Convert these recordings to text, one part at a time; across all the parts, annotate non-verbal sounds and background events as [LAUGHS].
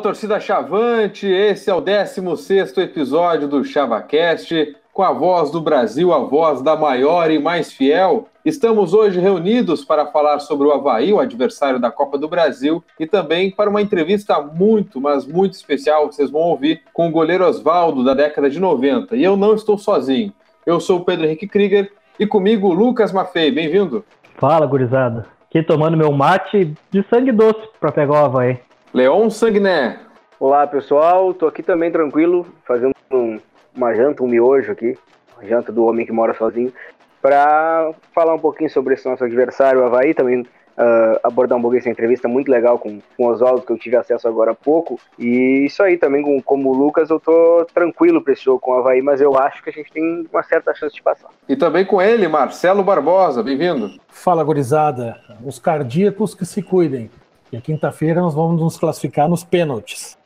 Torcida Chavante, esse é o 16 episódio do ChavaCast, com a voz do Brasil, a voz da maior e mais fiel. Estamos hoje reunidos para falar sobre o Havaí, o adversário da Copa do Brasil, e também para uma entrevista muito, mas muito especial, vocês vão ouvir, com o goleiro Oswaldo, da década de 90. E eu não estou sozinho. Eu sou o Pedro Henrique Krieger e comigo Lucas Maffei. Bem-vindo. Fala, gurizada. Aqui tomando meu mate de sangue doce para pegar o Havaí. Leon Sagné. Olá pessoal, tô aqui também tranquilo, fazendo um, uma janta, um miojo aqui, uma janta do homem que mora sozinho, para falar um pouquinho sobre esse nosso adversário, o Havaí, também uh, abordar um pouquinho essa entrevista muito legal com, com o Oswaldo, que eu tive acesso agora há pouco. E isso aí também, com, como o Lucas, eu tô tranquilo para esse jogo com o Havaí, mas eu acho que a gente tem uma certa chance de passar. E também com ele, Marcelo Barbosa, bem-vindo. Fala, gurizada. Os cardíacos que se cuidem. E quinta-feira nós vamos nos classificar nos pênaltis.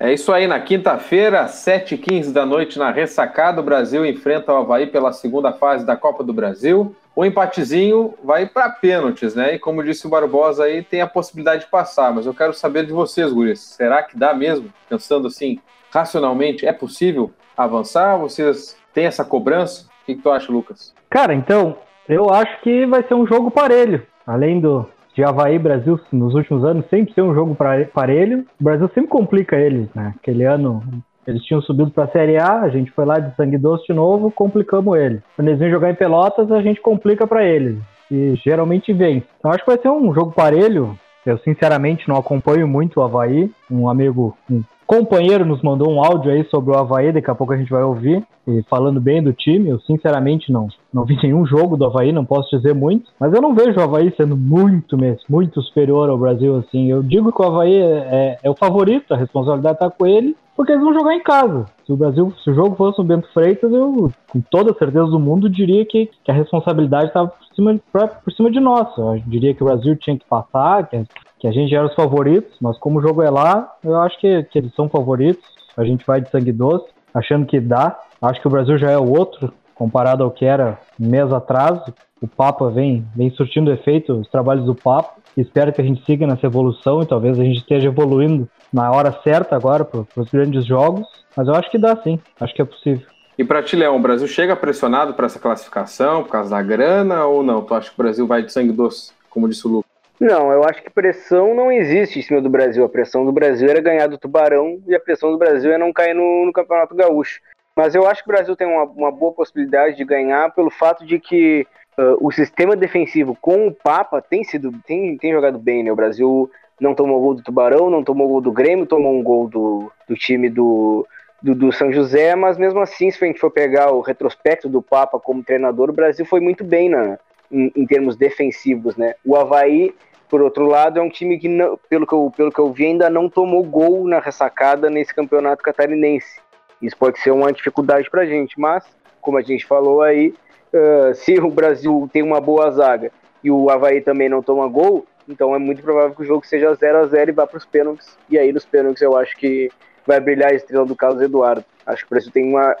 É isso aí, na quinta-feira, 7h15 da noite, na ressacada, o Brasil enfrenta o Havaí pela segunda fase da Copa do Brasil. O empatezinho vai para pênaltis, né? E como disse o Barbosa aí, tem a possibilidade de passar, mas eu quero saber de vocês, Guris. Será que dá mesmo? Pensando assim, racionalmente, é possível avançar? Vocês têm essa cobrança? Que, que tu acha, Lucas? Cara, então, eu acho que vai ser um jogo parelho. Além do de Havaí Brasil nos últimos anos sempre ser um jogo parelho, o Brasil sempre complica eles, né? Aquele ano eles tinham subido para a Série A, a gente foi lá de sangue doce de novo, complicamos eles. Quando eles vêm jogar em Pelotas, a gente complica para eles. E geralmente vem. Então acho que vai ser um jogo parelho. Eu sinceramente não acompanho muito o Havaí. Um amigo, um companheiro nos mandou um áudio aí sobre o Havaí, daqui a pouco a gente vai ouvir, e falando bem do time. Eu sinceramente não, não vi nenhum jogo do Havaí, não posso dizer muito, mas eu não vejo o Havaí sendo muito mesmo, muito superior ao Brasil assim. Eu digo que o Havaí é, é, é o favorito, a responsabilidade está com ele, porque eles vão jogar em casa. Se o Brasil, se o jogo fosse o Bento Freitas, eu com toda certeza do mundo diria que, que a responsabilidade estava por cima, por cima de nós. Eu diria que o Brasil tinha que passar, que que a gente era os favoritos, mas como o jogo é lá, eu acho que, que eles são favoritos. A gente vai de sangue doce, achando que dá. Acho que o Brasil já é o outro, comparado ao que era um mês atrás. O Papa vem, vem surtindo efeito, os trabalhos do Papa. Espero que a gente siga nessa evolução e talvez a gente esteja evoluindo na hora certa agora para os grandes jogos. Mas eu acho que dá sim, acho que é possível. E para ti, Leão, o Brasil chega pressionado para essa classificação por causa da grana ou não? Tu acha que o Brasil vai de sangue doce, como disse o Lucas? Não, eu acho que pressão não existe em cima do Brasil. A pressão do Brasil era ganhar do Tubarão e a pressão do Brasil é não cair no, no Campeonato Gaúcho. Mas eu acho que o Brasil tem uma, uma boa possibilidade de ganhar pelo fato de que uh, o sistema defensivo com o Papa tem sido tem, tem jogado bem, né? O Brasil não tomou gol do Tubarão, não tomou gol do Grêmio, tomou um gol do, do time do, do, do, São José, mas mesmo assim, se a gente for pegar o retrospecto do Papa como treinador, o Brasil foi muito bem na, em, em termos defensivos, né? O Havaí por outro lado, é um time que, não, pelo, que eu, pelo que eu vi, ainda não tomou gol na ressacada nesse campeonato catarinense. Isso pode ser uma dificuldade para a gente, mas, como a gente falou aí, uh, [LAUGHS] se o Brasil tem uma boa zaga e o Havaí também não toma gol, então é muito provável que o jogo seja 0 a 0 e vá para os pênaltis. E aí, nos pênaltis, eu acho que vai brilhar a estrela do Carlos Eduardo. Acho que o Brasil tem uma,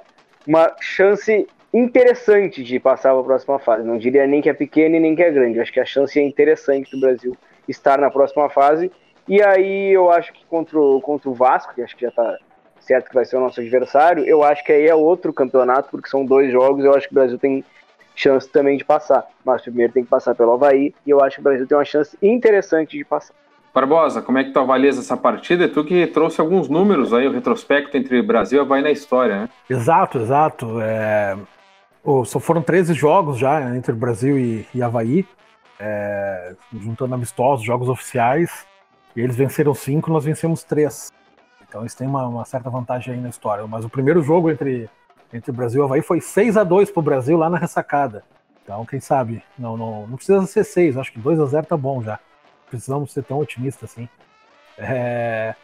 uma chance interessante de passar para a próxima fase. Não diria nem que é pequena e nem que é grande. Acho que a chance é interessante do Brasil estar na próxima fase. E aí eu acho que contra o, contra o Vasco, que acho que já está certo que vai ser o nosso adversário, eu acho que aí é outro campeonato, porque são dois jogos, eu acho que o Brasil tem chance também de passar. Mas primeiro tem que passar pelo Havaí, e eu acho que o Brasil tem uma chance interessante de passar. Barbosa, como é que tu avalias essa partida? Tu que trouxe alguns números aí, o retrospecto entre Brasil e Havaí na história, né? Exato, exato. É só foram 13 jogos já entre Brasil e, e Havaí, é, juntando amistosos, jogos oficiais. E eles venceram cinco, nós vencemos três. Então eles têm uma, uma, certa vantagem aí na história. Mas o primeiro jogo entre, entre Brasil e Havaí foi 6 a 2 para o Brasil lá na ressacada. Então, quem sabe? Não, não, não precisa ser 6, acho que 2 a 0 tá bom já. Precisamos ser tão otimistas assim. É,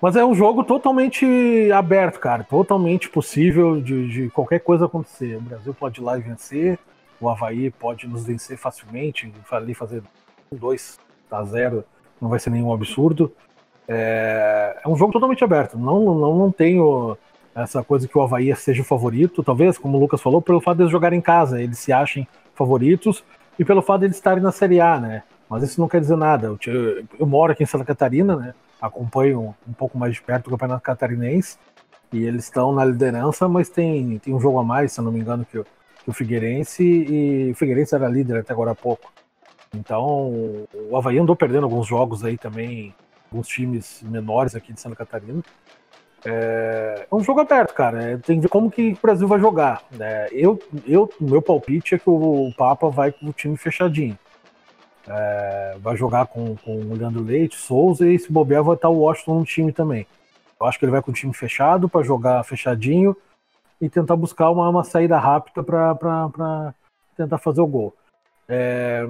mas é um jogo totalmente aberto, cara. Totalmente possível de, de, qualquer coisa acontecer. O Brasil pode ir lá e vencer. O Havaí pode nos vencer facilmente. Ali fazer 2 a 0 não vai ser nenhum absurdo. É, é um jogo totalmente aberto. Não, não, não tenho essa coisa que o Havaí seja o favorito. Talvez, como o Lucas falou, pelo fato de eles jogarem em casa, eles se achem favoritos. e pelo fato de eles estarem na Série A, né? Mas isso não quer dizer nada. Eu, eu moro aqui em Santa Catarina, né? Acompanho um pouco mais de perto o Campeonato Catarinense e eles estão na liderança, mas tem, tem um jogo a mais, se eu não me engano, que, que o Figueirense e o Figueirense era líder até agora há pouco. Então, o Havaí andou perdendo alguns jogos aí também, alguns times menores aqui de Santa Catarina. É, é um jogo aberto, cara. É, tem que ver como que o Brasil vai jogar. Né? Eu, eu, meu palpite é que o Papa vai com o time fechadinho. É, vai jogar com, com o Leandro Leite, Souza e se bobear vai estar o Washington no time também. Eu acho que ele vai com o time fechado para jogar fechadinho e tentar buscar uma, uma saída rápida para tentar fazer o gol. É,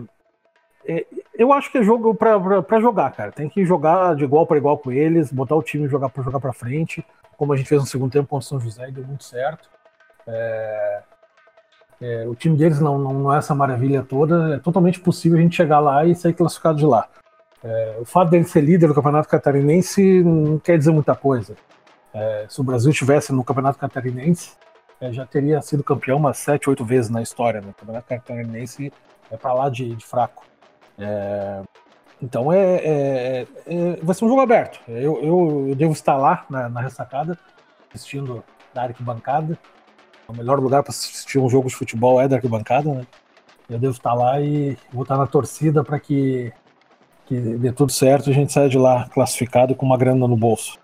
é, eu acho que é jogo para jogar, cara. Tem que jogar de igual para igual com eles, botar o time jogar para jogar para frente, como a gente fez no segundo tempo com o São José e deu muito certo. É, é, o time deles não, não, não, é essa maravilha toda, é totalmente possível a gente chegar lá e sair classificado de lá. É, o fato dele ser líder do Campeonato Catarinense não quer dizer muita coisa. É, se o Brasil estivesse no Campeonato Catarinense, é, já teria sido campeão umas sete, oito vezes na história. Né? O Campeonato Catarinense é para lá de, de fraco. É, então é, é, vai ser um jogo aberto. Eu, eu, eu devo estar lá na, na, ressacada, assistindo da arquibancada. O melhor lugar para assistir um jogo de futebol é da arquibancada, né? Eu devo estar lá e vou estar na torcida para que, que dê tudo certo e a gente saia de lá classificado com uma grana no bolso.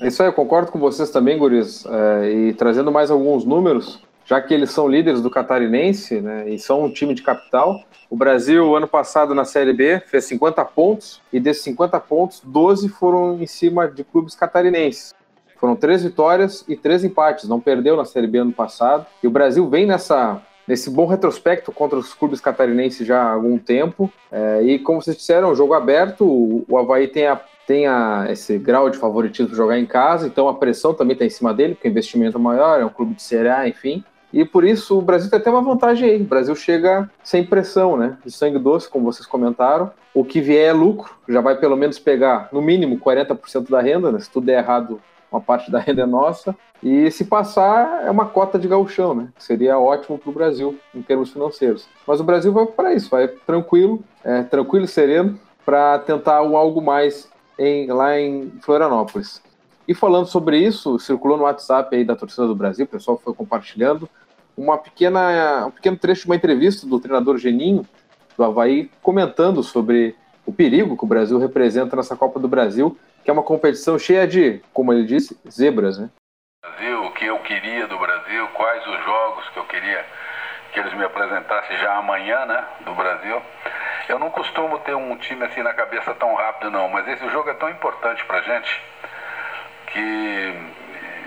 É isso aí, eu concordo com vocês também, Guris. É, e trazendo mais alguns números, já que eles são líderes do catarinense né, e são um time de capital. O Brasil, ano passado, na Série B, fez 50 pontos, e desses 50 pontos, 12 foram em cima de clubes catarinenses. Foram três vitórias e três empates, não perdeu na Série B ano passado. E o Brasil vem nessa, nesse bom retrospecto contra os clubes catarinenses já há algum tempo. É, e como vocês disseram, um jogo aberto, o, o Havaí tem a tem a, esse grau de favoritismo jogar em casa, então a pressão também está em cima dele, porque o investimento é maior, é um clube de Série A, enfim. E por isso o Brasil tem até uma vantagem aí. O Brasil chega sem pressão, né? De sangue doce, como vocês comentaram. O que vier é lucro, já vai pelo menos pegar no mínimo 40% da renda, né? Se tudo der errado, uma parte da renda é nossa. E se passar, é uma cota de gauchão, né? Seria ótimo para o Brasil em termos financeiros. Mas o Brasil vai para isso, vai tranquilo, é, tranquilo e sereno, para tentar um algo mais em, lá em Florianópolis. E falando sobre isso, circulou no WhatsApp aí da torcida do Brasil, o pessoal foi compartilhando uma pequena, um pequeno trecho de uma entrevista do treinador Geninho, do Havaí, comentando sobre o perigo que o Brasil representa nessa Copa do Brasil, que é uma competição cheia de, como ele disse, zebras, né? Brasil, o que eu queria do Brasil, quais os jogos que eu queria que eles me apresentassem já amanhã, né, do Brasil. Eu não costumo ter um time assim na cabeça tão rápido não, mas esse jogo é tão importante pra gente que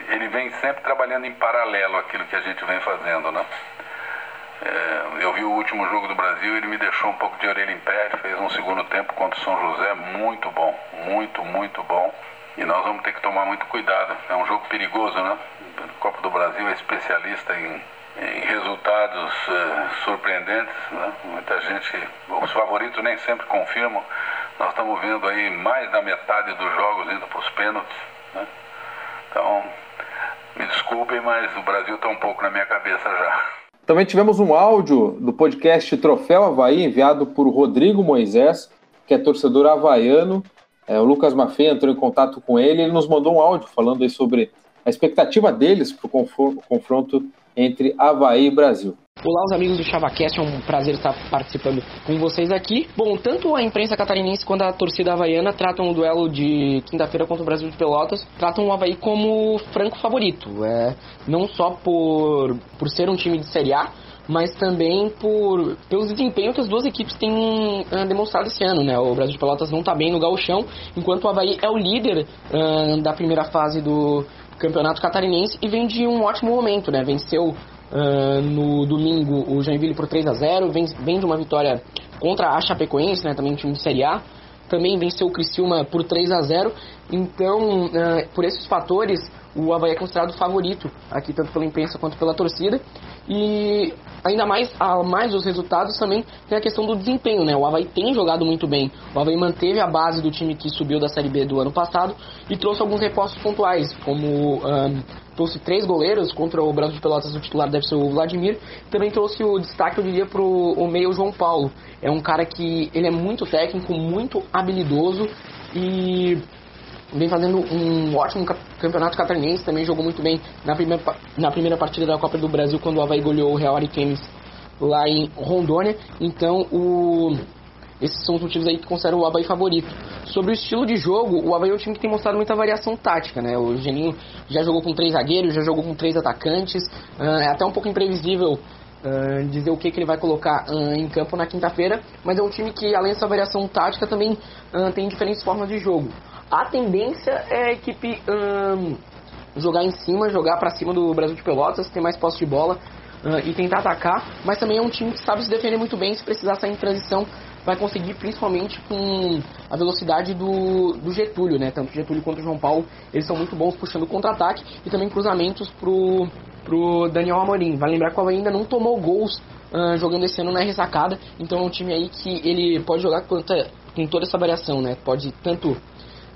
ele vem sempre trabalhando em paralelo aquilo que a gente vem fazendo, né? É, eu vi o último jogo do Brasil, ele me deixou um pouco de orelha em pé, fez um segundo tempo contra o São José muito bom, muito, muito bom. E nós vamos ter que tomar muito cuidado. É um jogo perigoso, né? A Copa do Brasil é especialista em, em resultados é, surpreendentes, né? Muita gente, os favoritos nem sempre confirmam. Nós estamos vendo aí mais da metade dos jogos indo para os pênaltis, né? Então, me desculpem, mas o Brasil está um pouco na minha cabeça já. Também tivemos um áudio do podcast Troféu Havaí, enviado por Rodrigo Moisés, que é torcedor havaiano. É, o Lucas Maffei entrou em contato com ele, ele nos mandou um áudio falando sobre a expectativa deles para o confronto entre Havaí e Brasil. Olá, os amigos do ChavaCast, é um prazer estar participando com vocês aqui. Bom, tanto a imprensa catarinense quanto a torcida havaiana tratam o duelo de quinta-feira contra o Brasil de Pelotas, tratam o Havaí como franco favorito. É, não só por, por ser um time de Série A, mas também por pelo desempenho que as duas equipes têm uh, demonstrado esse ano, né? O Brasil de Pelotas não está bem no gauchão, enquanto o Havaí é o líder uh, da primeira fase do Campeonato Catarinense e vem de um ótimo momento, né? Venceu Uh, no domingo, o Joinville por 3 a 0 vem, vem de uma vitória contra a Chapecoense, né, também time de Série A. Também venceu o Criciúma por 3 a 0 Então, uh, por esses fatores, o Havaí é considerado favorito aqui, tanto pela imprensa quanto pela torcida. E ainda mais, a mais os resultados também tem a questão do desempenho, né? O Havaí tem jogado muito bem. O Havaí manteve a base do time que subiu da Série B do ano passado e trouxe alguns repostos pontuais, como um, trouxe três goleiros contra o Brasil de Pelotas, o titular deve ser o Vladimir. Também trouxe o destaque, eu diria, para o meio João Paulo. É um cara que ele é muito técnico, muito habilidoso e vem fazendo um ótimo campeonato catarinense, também jogou muito bem na primeira, na primeira partida da Copa do Brasil, quando o Havaí goleou o Real Ariquemes lá em Rondônia. Então, o, esses são os motivos aí que consideram o Havaí favorito. Sobre o estilo de jogo, o Havaí é um time que tem mostrado muita variação tática, né? O Geninho já jogou com três zagueiros, já jogou com três atacantes, uh, é até um pouco imprevisível Uh, dizer o que, que ele vai colocar uh, em campo na quinta-feira, mas é um time que, além dessa variação tática, também uh, tem diferentes formas de jogo. A tendência é a equipe jogar em cima, jogar para cima do Brasil de Pelotas, ter mais posse de bola e tentar atacar, mas também é um time que sabe se defender muito bem, se precisar sair em transição, vai conseguir principalmente com a velocidade do, do Getúlio, né? Tanto Getúlio quanto o João Paulo, eles são muito bons puxando contra-ataque e também cruzamentos pro, pro Daniel Amorim. Vai lembrar que o ainda não tomou gols uh, jogando esse ano na ressacada, então é um time aí que ele pode jogar com toda essa variação, né? Pode tanto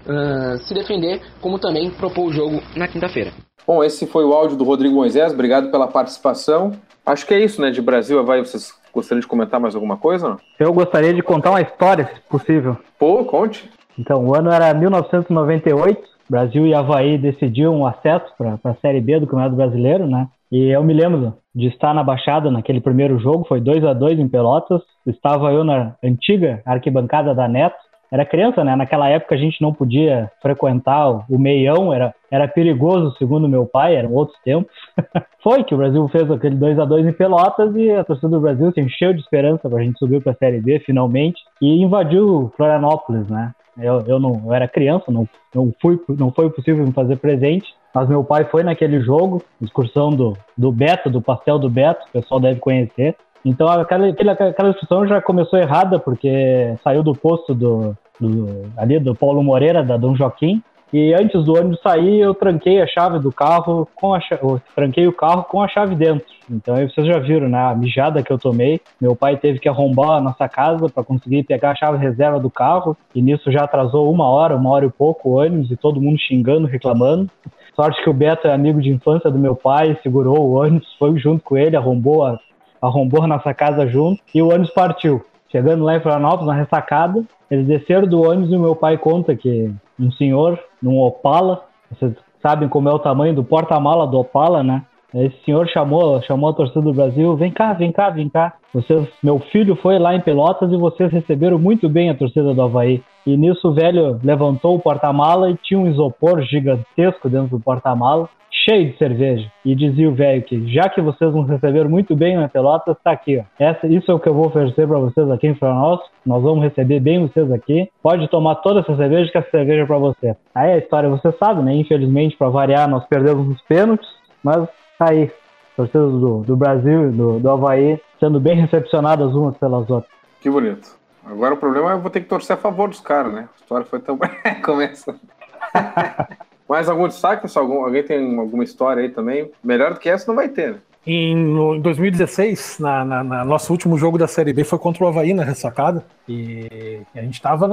uh, se defender, como também propor o jogo na quinta-feira. Bom, esse foi o áudio do Rodrigo Moisés, obrigado pela participação. Acho que é isso, né? De Brasil, vai. Vocês gostariam de comentar mais alguma coisa? Não? Eu gostaria de contar uma história, se possível. Pô, conte. Então, o ano era 1998, Brasil e Havaí decidiam o acesso para a Série B do Campeonato Brasileiro, né? E eu me lembro de estar na Baixada naquele primeiro jogo, foi 2 a 2 em Pelotas. Estava eu na antiga arquibancada da Neto, era criança, né? Naquela época a gente não podia frequentar o meião, era, era perigoso, segundo meu pai, eram outros tempos. [LAUGHS] Foi que o Brasil fez aquele 2 a 2 em Pelotas e a torcida do Brasil se encheu de esperança para a gente subir para a Série B finalmente e invadiu Florianópolis, né? Eu, eu não eu era criança, não, não, fui, não foi possível me fazer presente, mas meu pai foi naquele jogo, excursão do, do Beto, do pastel do Beto, o pessoal deve conhecer. Então aquela, aquela discussão já começou errada, porque saiu do posto do, do, ali do Paulo Moreira, da Dom Joaquim, e antes do ônibus sair, eu tranquei a chave do carro com a chave, tranquei o carro com a chave dentro. Então aí vocês já viram, né? A mijada que eu tomei. Meu pai teve que arrombar a nossa casa para conseguir pegar a chave reserva do carro. E nisso já atrasou uma hora, uma hora e pouco o ônibus e todo mundo xingando, reclamando. Sorte que o Beto é amigo de infância do meu pai, segurou o ônibus, foi junto com ele, arrombou a, arrombou a nossa casa junto e o ônibus partiu. Chegando lá em Florianópolis, na ressacada, eles desceram do ônibus e o meu pai conta que um senhor, num Opala, vocês sabem como é o tamanho do porta-mala do Opala, né? Esse senhor chamou, chamou a torcida do Brasil, vem cá, vem cá, vem cá. Vocês, meu filho foi lá em Pelotas e vocês receberam muito bem a torcida do Havaí. E nisso o velho levantou o porta-mala e tinha um isopor gigantesco dentro do porta-mala cheio de cerveja. E dizia o velho que, já que vocês nos receberam muito bem na Pelotas, tá aqui, ó. Essa, isso é o que eu vou oferecer para vocês aqui em Florianópolis. Nós vamos receber bem vocês aqui. Pode tomar toda essa cerveja, que essa cerveja é para você. Aí a história você sabe, né? Infelizmente, para variar, nós perdemos os pênaltis, mas tá aí. Torcidas do, do Brasil e do, do Havaí sendo bem recepcionadas umas pelas outras. Que bonito. Agora o problema é eu vou ter que torcer a favor dos caras, né? A história foi tão. [LAUGHS] Começa. [LAUGHS] Mais algum destaque, pessoal? Algum, alguém tem alguma história aí também? Melhor do que essa não vai ter, né? Em, no, em 2016, na, na, na, nosso último jogo da Série B foi contra o Havaí na ressacada. E, e a gente estava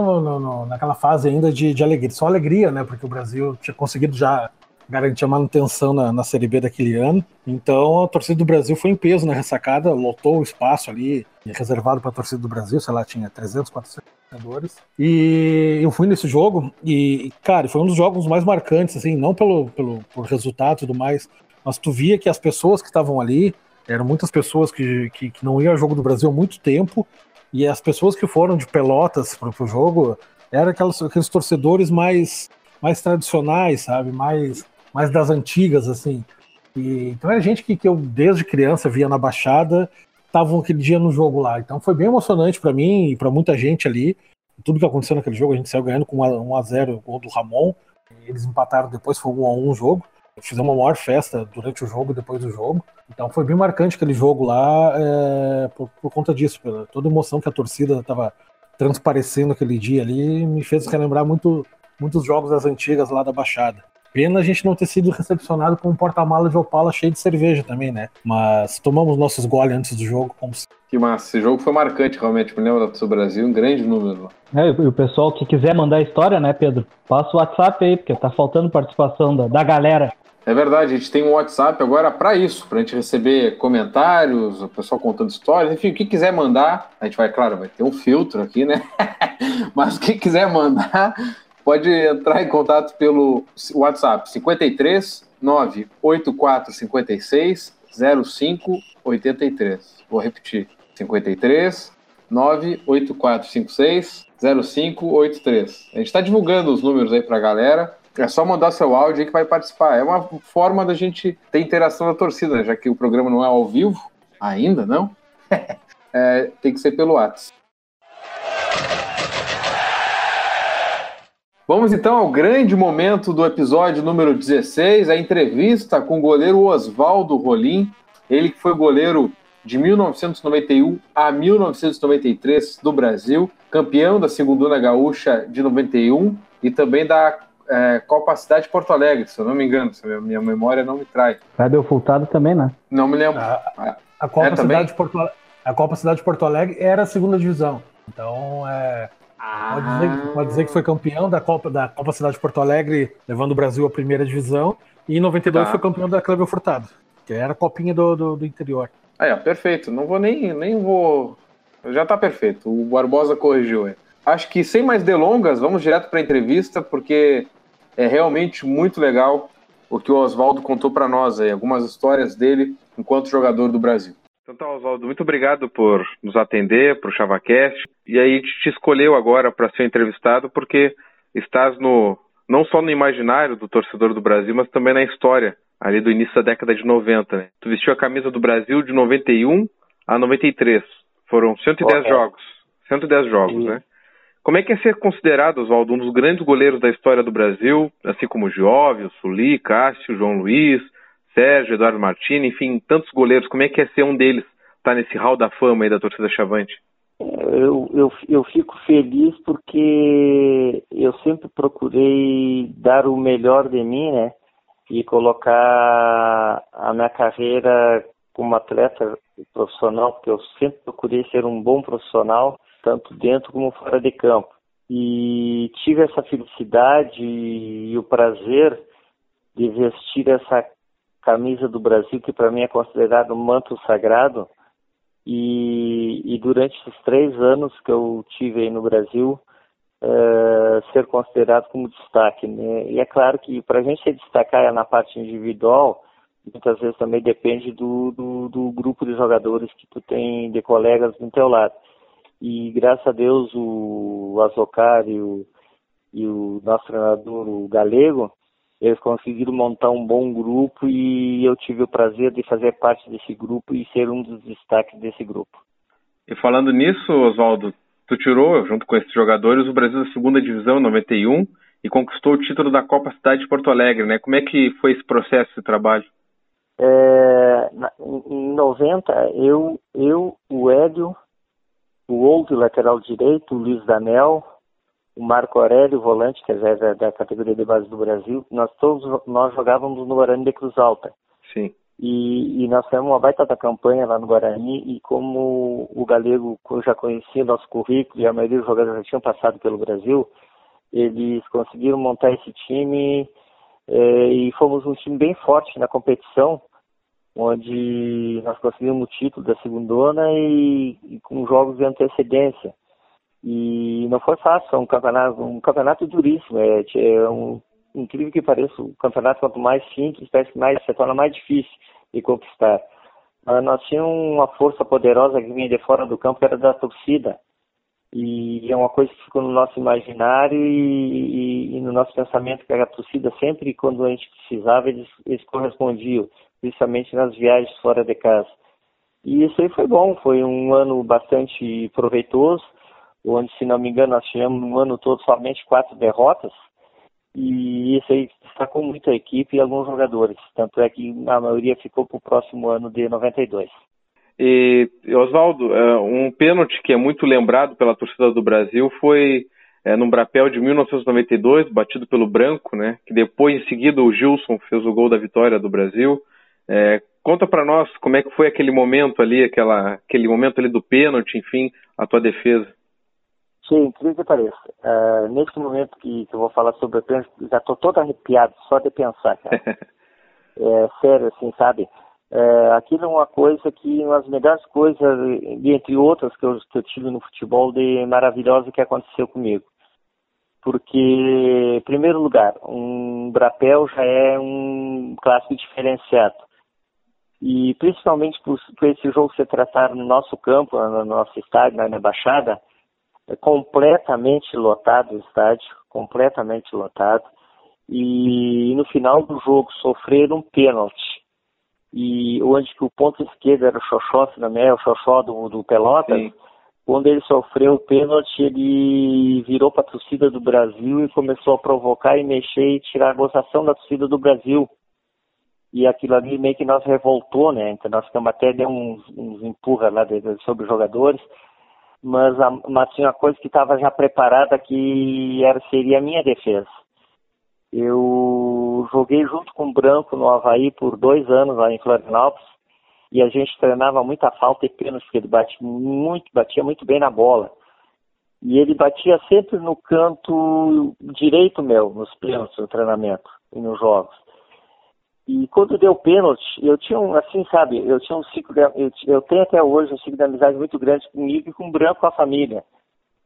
naquela fase ainda de, de, alegria, só alegria, né? Porque o Brasil tinha conseguido já garantir a manutenção na, na Série B daquele ano. Então a torcida do Brasil foi em peso na ressacada, lotou o espaço ali reservado para a torcida do Brasil, sei lá, tinha 300, 400 jogadores. E eu fui nesse jogo e, cara, foi um dos jogos mais marcantes, assim, não pelo, pelo por resultado e tudo mais, mas tu via que as pessoas que estavam ali eram muitas pessoas que, que, que, não iam ao jogo do Brasil há muito tempo e as pessoas que foram de Pelotas para o jogo eram aquelas, aqueles torcedores mais mais tradicionais, sabe, mais mais das antigas, assim. E, então é gente que, que eu desde criança via na Baixada estavam aquele dia no jogo lá. Então foi bem emocionante para mim e para muita gente ali. Tudo que aconteceu naquele jogo, a gente saiu ganhando com 1x0 o gol do Ramon. Eles empataram depois, foi 1x1 o jogo. Fizemos uma maior festa durante o jogo depois do jogo. Então foi bem marcante aquele jogo lá é, por, por, conta disso, pela toda a emoção que a torcida estava transparecendo aquele dia ali, me fez lembrar muito muitos jogos das antigas lá da Baixada. Pena a gente não ter sido recepcionado com um porta-mala de Opala cheio de cerveja também, né? Mas tomamos nossos goles antes do jogo, como Que massa, esse jogo foi marcante realmente, me lembro do Brasil, um grande número. É, e o pessoal que quiser mandar história, né, Pedro? Passa o WhatsApp aí, porque tá faltando participação da, da galera. É verdade, a gente tem um WhatsApp agora para isso, para a gente receber comentários, o pessoal contando histórias, enfim, o que quiser mandar, a gente vai, claro, vai ter um filtro aqui, né? [LAUGHS] Mas o que quiser mandar, pode entrar em contato pelo WhatsApp 53 984 56 0583. Vou repetir: 53 984 56 0583. A gente está divulgando os números aí para a galera. É só mandar seu áudio aí que vai participar. É uma forma da gente ter interação da torcida, né? já que o programa não é ao vivo, ainda não. [LAUGHS] é, tem que ser pelo WhatsApp. Vamos então ao grande momento do episódio número 16, a entrevista com o goleiro Oswaldo Rolim, ele que foi goleiro de 1991 a 1993 do Brasil, campeão da Segunda Gaúcha de 91 e também da é, Copa Cidade Porto Alegre, se eu não me engano, se a minha memória não me trai. Fábio Fultado também, né? Não me lembro. A, a Copa, é, Cidade Porto, a Copa Cidade Porto Alegre era a segunda divisão. Então, é, ah. Pode, dizer, pode, dizer, que foi campeão da Copa, da Copa Cidade Porto Alegre, levando o Brasil à primeira divisão. E em 92 tá. foi campeão da Cleber Furtado, que era a copinha do, do, do interior. Aí, ó, perfeito. Não vou nem, nem vou. Já tá perfeito. O Barbosa corrigiu. Acho que sem mais delongas, vamos direto para a entrevista, porque é realmente muito legal o que o Oswaldo contou para nós aí, algumas histórias dele enquanto jogador do Brasil. Então tá, Oswaldo, muito obrigado por nos atender para o ChavaCast. E aí a gente te escolheu agora para ser entrevistado porque estás no não só no imaginário do torcedor do Brasil, mas também na história, ali do início da década de 90. Né? Tu vestiu a camisa do Brasil de 91 a 93. Foram 110 oh, jogos. 110 jogos, né? Como é que é ser considerado, Oswaldo, um dos grandes goleiros da história do Brasil, assim como Giovio, Suli, Cássio, João Luiz, Sérgio, Eduardo Martini, enfim, tantos goleiros, como é que é ser um deles, tá nesse hall da fama aí da torcida Chavante? Eu, eu, eu fico feliz porque eu sempre procurei dar o melhor de mim, né? E colocar a minha carreira como atleta profissional, porque eu sempre procurei ser um bom profissional tanto dentro como fora de campo. E tive essa felicidade e o prazer de vestir essa camisa do Brasil, que para mim é considerado um manto sagrado. E, e, durante esses três anos que eu tive aí no Brasil, é, ser considerado como destaque. Né? E é claro que para a gente se destacar na parte individual, muitas vezes também depende do, do, do, grupo de jogadores que tu tem, de colegas do teu lado. E graças a Deus o Azocar e o, e o nosso treinador, o Galego, eles conseguiram montar um bom grupo e eu tive o prazer de fazer parte desse grupo e ser um dos destaques desse grupo. E falando nisso, Oswaldo, tu tirou, junto com esses jogadores, o Brasil da segunda divisão em 91 e conquistou o título da Copa Cidade de Porto Alegre, né? Como é que foi esse processo, esse trabalho? É, em 90, eu, eu, o Hélio, o outro lateral direito, o Luiz Danel, o Marco Aurélio, volante, que é da, da categoria de base do Brasil, nós todos nós jogávamos no Guarani de Cruz Alta. Sim. E, e nós fizemos uma baita da campanha lá no Guarani e como o Galego já conhecia nosso currículo e a maioria dos jogadores já tinham passado pelo Brasil, eles conseguiram montar esse time eh, e fomos um time bem forte na competição onde nós conseguimos o título da segundona e, e com jogos de antecedência. E não foi fácil, é um campeonato, um campeonato duríssimo. É, é um, incrível que pareça, o campeonato quanto mais simples, parece que mais, se torna mais difícil de conquistar. Mas nós tínhamos uma força poderosa que vinha de fora do campo, que era da torcida. E é uma coisa que ficou no nosso imaginário e, e, e no nosso pensamento, que a torcida sempre, quando a gente precisava, eles, eles correspondiam principalmente nas viagens fora de casa. E isso aí foi bom, foi um ano bastante proveitoso, onde, se não me engano, nós tivemos um ano todo somente quatro derrotas, e isso aí destacou muito a equipe e alguns jogadores, tanto é que a maioria ficou para o próximo ano de 92. E, Oswaldo, é, um pênalti que é muito lembrado pela torcida do Brasil foi é, no Brapel de 1992, batido pelo Branco, né? Que depois, em seguida, o Gilson fez o gol da vitória do Brasil. É, conta para nós como é que foi aquele momento ali, aquela, aquele momento ali do pênalti, enfim, a tua defesa. Sim, incrível que pareça. Uh, nesse momento que, que, eu vou falar sobre pênalti, já estou todo arrepiado só de pensar, cara. [LAUGHS] é, sério, assim, sabe? É, aquilo é uma coisa que, uma das melhores coisas, entre outras que eu, que eu tive no futebol, de maravilhosa que aconteceu comigo. Porque, em primeiro lugar, um Brapel já é um clássico diferenciado. E principalmente por, por esse jogo se tratar no nosso campo, no nosso estádio, na Baixada, é completamente lotado o estádio, completamente lotado. E no final do jogo sofrer um pênalti e onde que o ponto esquerdo era o Xoxó, se não é o Xoxó do, do Pelotas, Sim. quando ele sofreu o pênalti, ele virou para a torcida do Brasil e começou a provocar e mexer e tirar a gozação da torcida do Brasil. E aquilo ali meio que nós revoltou, né? Então nós ficamos até deu uns, uns empurra lá de, de, sobre os jogadores, mas, a, mas tinha uma coisa que estava já preparada que era, seria a minha defesa. Eu joguei junto com o Branco no Havaí por dois anos lá em Florianópolis e a gente treinava muita falta e pênalti, porque ele muito, batia muito bem na bola. E ele batia sempre no canto direito meu, nos pênaltis, no treinamento e nos jogos. E quando deu pênalti, eu tinha um, assim, sabe, eu tinha um ciclo, de, eu, eu tenho até hoje um ciclo de amizade muito grande comigo e com o Branco, a família.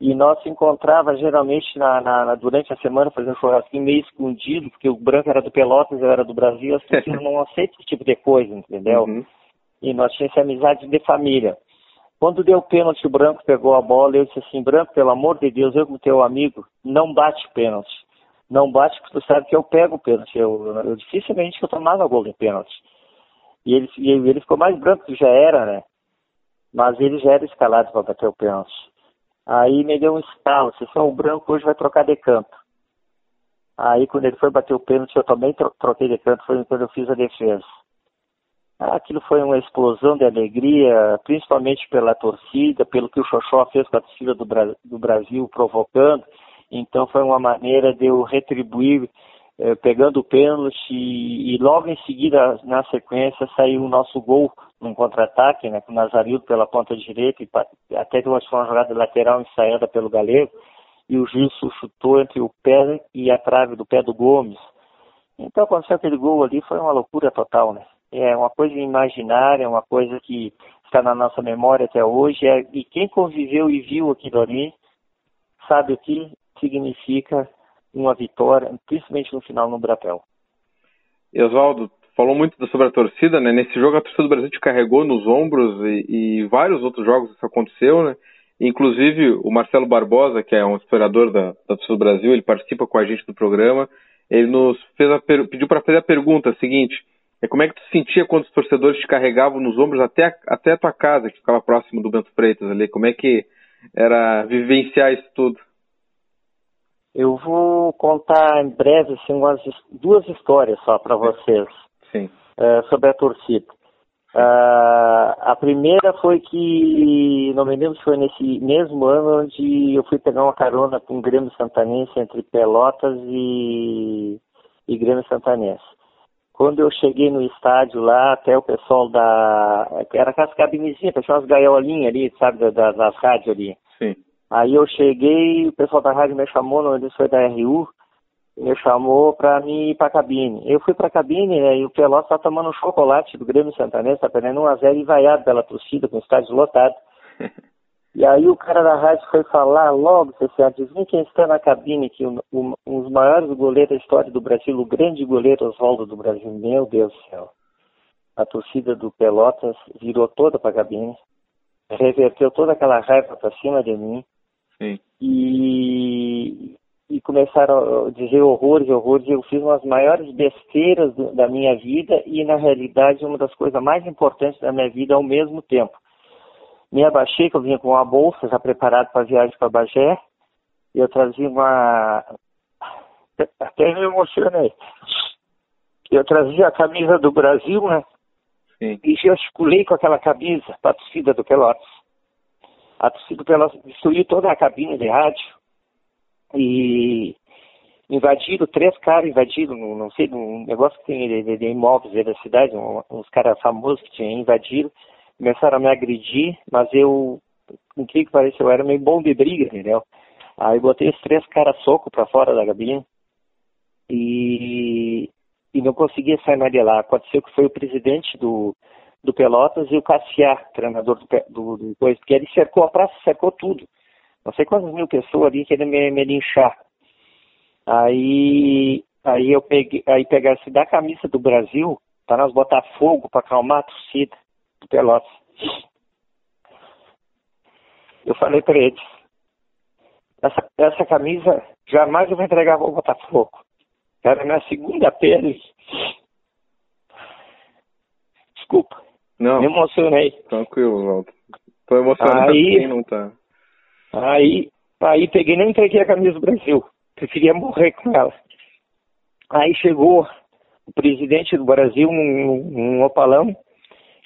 E nós se encontrava geralmente na, na, durante a semana fazendo churrasquinho meio escondido, porque o branco era do Pelotas, eu era do Brasil, as pessoas [LAUGHS] não aceitam esse tipo de coisa, entendeu? Uhum. E nós tínhamos amizade de família. Quando deu pênalti, o branco pegou a bola, eu disse assim, branco, pelo amor de Deus, eu como teu amigo, não bate pênalti. Não bate porque tu sabe que eu pego o pênalti. Eu, eu dificilmente eu tomava gol de pênalti. E ele, e ele ficou mais branco que já era, né? Mas ele já era escalado para bater o pênalti. Aí me deu um estalo, se for o branco hoje vai trocar de canto. Aí quando ele foi bater o pênalti, eu também troquei de canto, foi quando eu fiz a defesa. Aquilo foi uma explosão de alegria, principalmente pela torcida, pelo que o Xoxó fez com a torcida do, Bra do Brasil, provocando. Então foi uma maneira de eu retribuir eh, pegando o pênalti e, e, logo em seguida, na sequência, saiu o nosso gol num contra-ataque, né, com o Nazarildo pela ponta direita, e até que uma jogada lateral ensaiada pelo Galego, e o Gilson chutou entre o pé e a trave do pé do Gomes. Então, aconteceu aquele gol ali, foi uma loucura total, né? É uma coisa imaginária, uma coisa que está na nossa memória até hoje, é, e quem conviveu e viu aquilo ali, sabe o que significa uma vitória, principalmente no final no Brapel. Oswaldo, falou muito sobre a torcida, né? Nesse jogo a torcida do Brasil te carregou nos ombros e, e vários outros jogos isso aconteceu, né? Inclusive o Marcelo Barbosa, que é um historiador da, da torcida do Brasil, ele participa com a gente do programa. Ele nos a, pediu para fazer a pergunta seguinte: é como é que tu sentia quando os torcedores te carregavam nos ombros até a, até a tua casa, que ficava próximo do Bento Freitas ali? Como é que era vivenciar isso tudo? Eu vou contar em breve assim, umas duas histórias só para vocês uh, sobre a torcida. Uh, a primeira foi que, não me lembro se foi nesse mesmo ano onde eu fui pegar uma carona com o Grêmio Santanense entre Pelotas e, e Grêmio Santanense. Quando eu cheguei no estádio lá, até o pessoal da. Era aquelas cabinezinhas, pessoal umas gaiolinhas ali, sabe, da, das rádios ali. Aí eu cheguei, o pessoal da rádio me chamou, não foi da RU, me chamou para mim ir para a cabine. Eu fui para a cabine né, e o Pelotas estava tomando um chocolate do Grêmio Santanense, está perdendo 1x0 e vaiado pela torcida, com o estádio lotado. [LAUGHS] e aí o cara da rádio foi falar logo, você adivinha quem está na cabine, que um, um, um dos maiores goleiros da história do Brasil, o grande goleiro Oswaldo do Brasil. Meu Deus do céu. A torcida do Pelotas virou toda para a cabine, reverteu toda aquela raiva para cima de mim. Sim. E, e começaram a dizer horrores, horrores. Eu fiz umas maiores besteiras do, da minha vida e, na realidade, uma das coisas mais importantes da minha vida ao mesmo tempo. Me abaixei, que eu vinha com uma bolsa já preparada para a viagem para Bagé, e eu trazia uma. Até me emocionei. Eu trazia a camisa do Brasil, né? Sim. E gesticulei com aquela camisa para a torcida do Pelotas. A torcida Pelotas destruiu toda a cabine de rádio E invadiram, três caras invadiram, não, sei, um negócio que tem de, de imóveis aí da cidade, um, uns caras famosos que tinham invadiram, começaram a me agredir, mas eu, o que parece, eu era meio bom de briga, entendeu? Aí botei os três caras soco pra fora da cabine e, e não conseguia sair mais de lá. Aconteceu que foi o presidente do, do Pelotas e o Cassiá, treinador do, do, do coisa, porque ele cercou a praça, cercou tudo. Não sei quantas mil pessoas ali querendo me, me linchar. Aí, aí eu peguei, aí pegasse da camisa do Brasil para nós botar fogo para acalmar a torcida do Pelotas. Eu falei para eles, essa, essa camisa jamais eu vou entregar para o Botafogo. Era minha segunda pele. Desculpa. Não. Me emocionei. Tranquilo, Walter. Tô emocionado aí, quem não tá. Aí, aí peguei nem entreguei a camisa do Brasil. Preferia morrer com ela. Aí chegou o presidente do Brasil num, num opalão.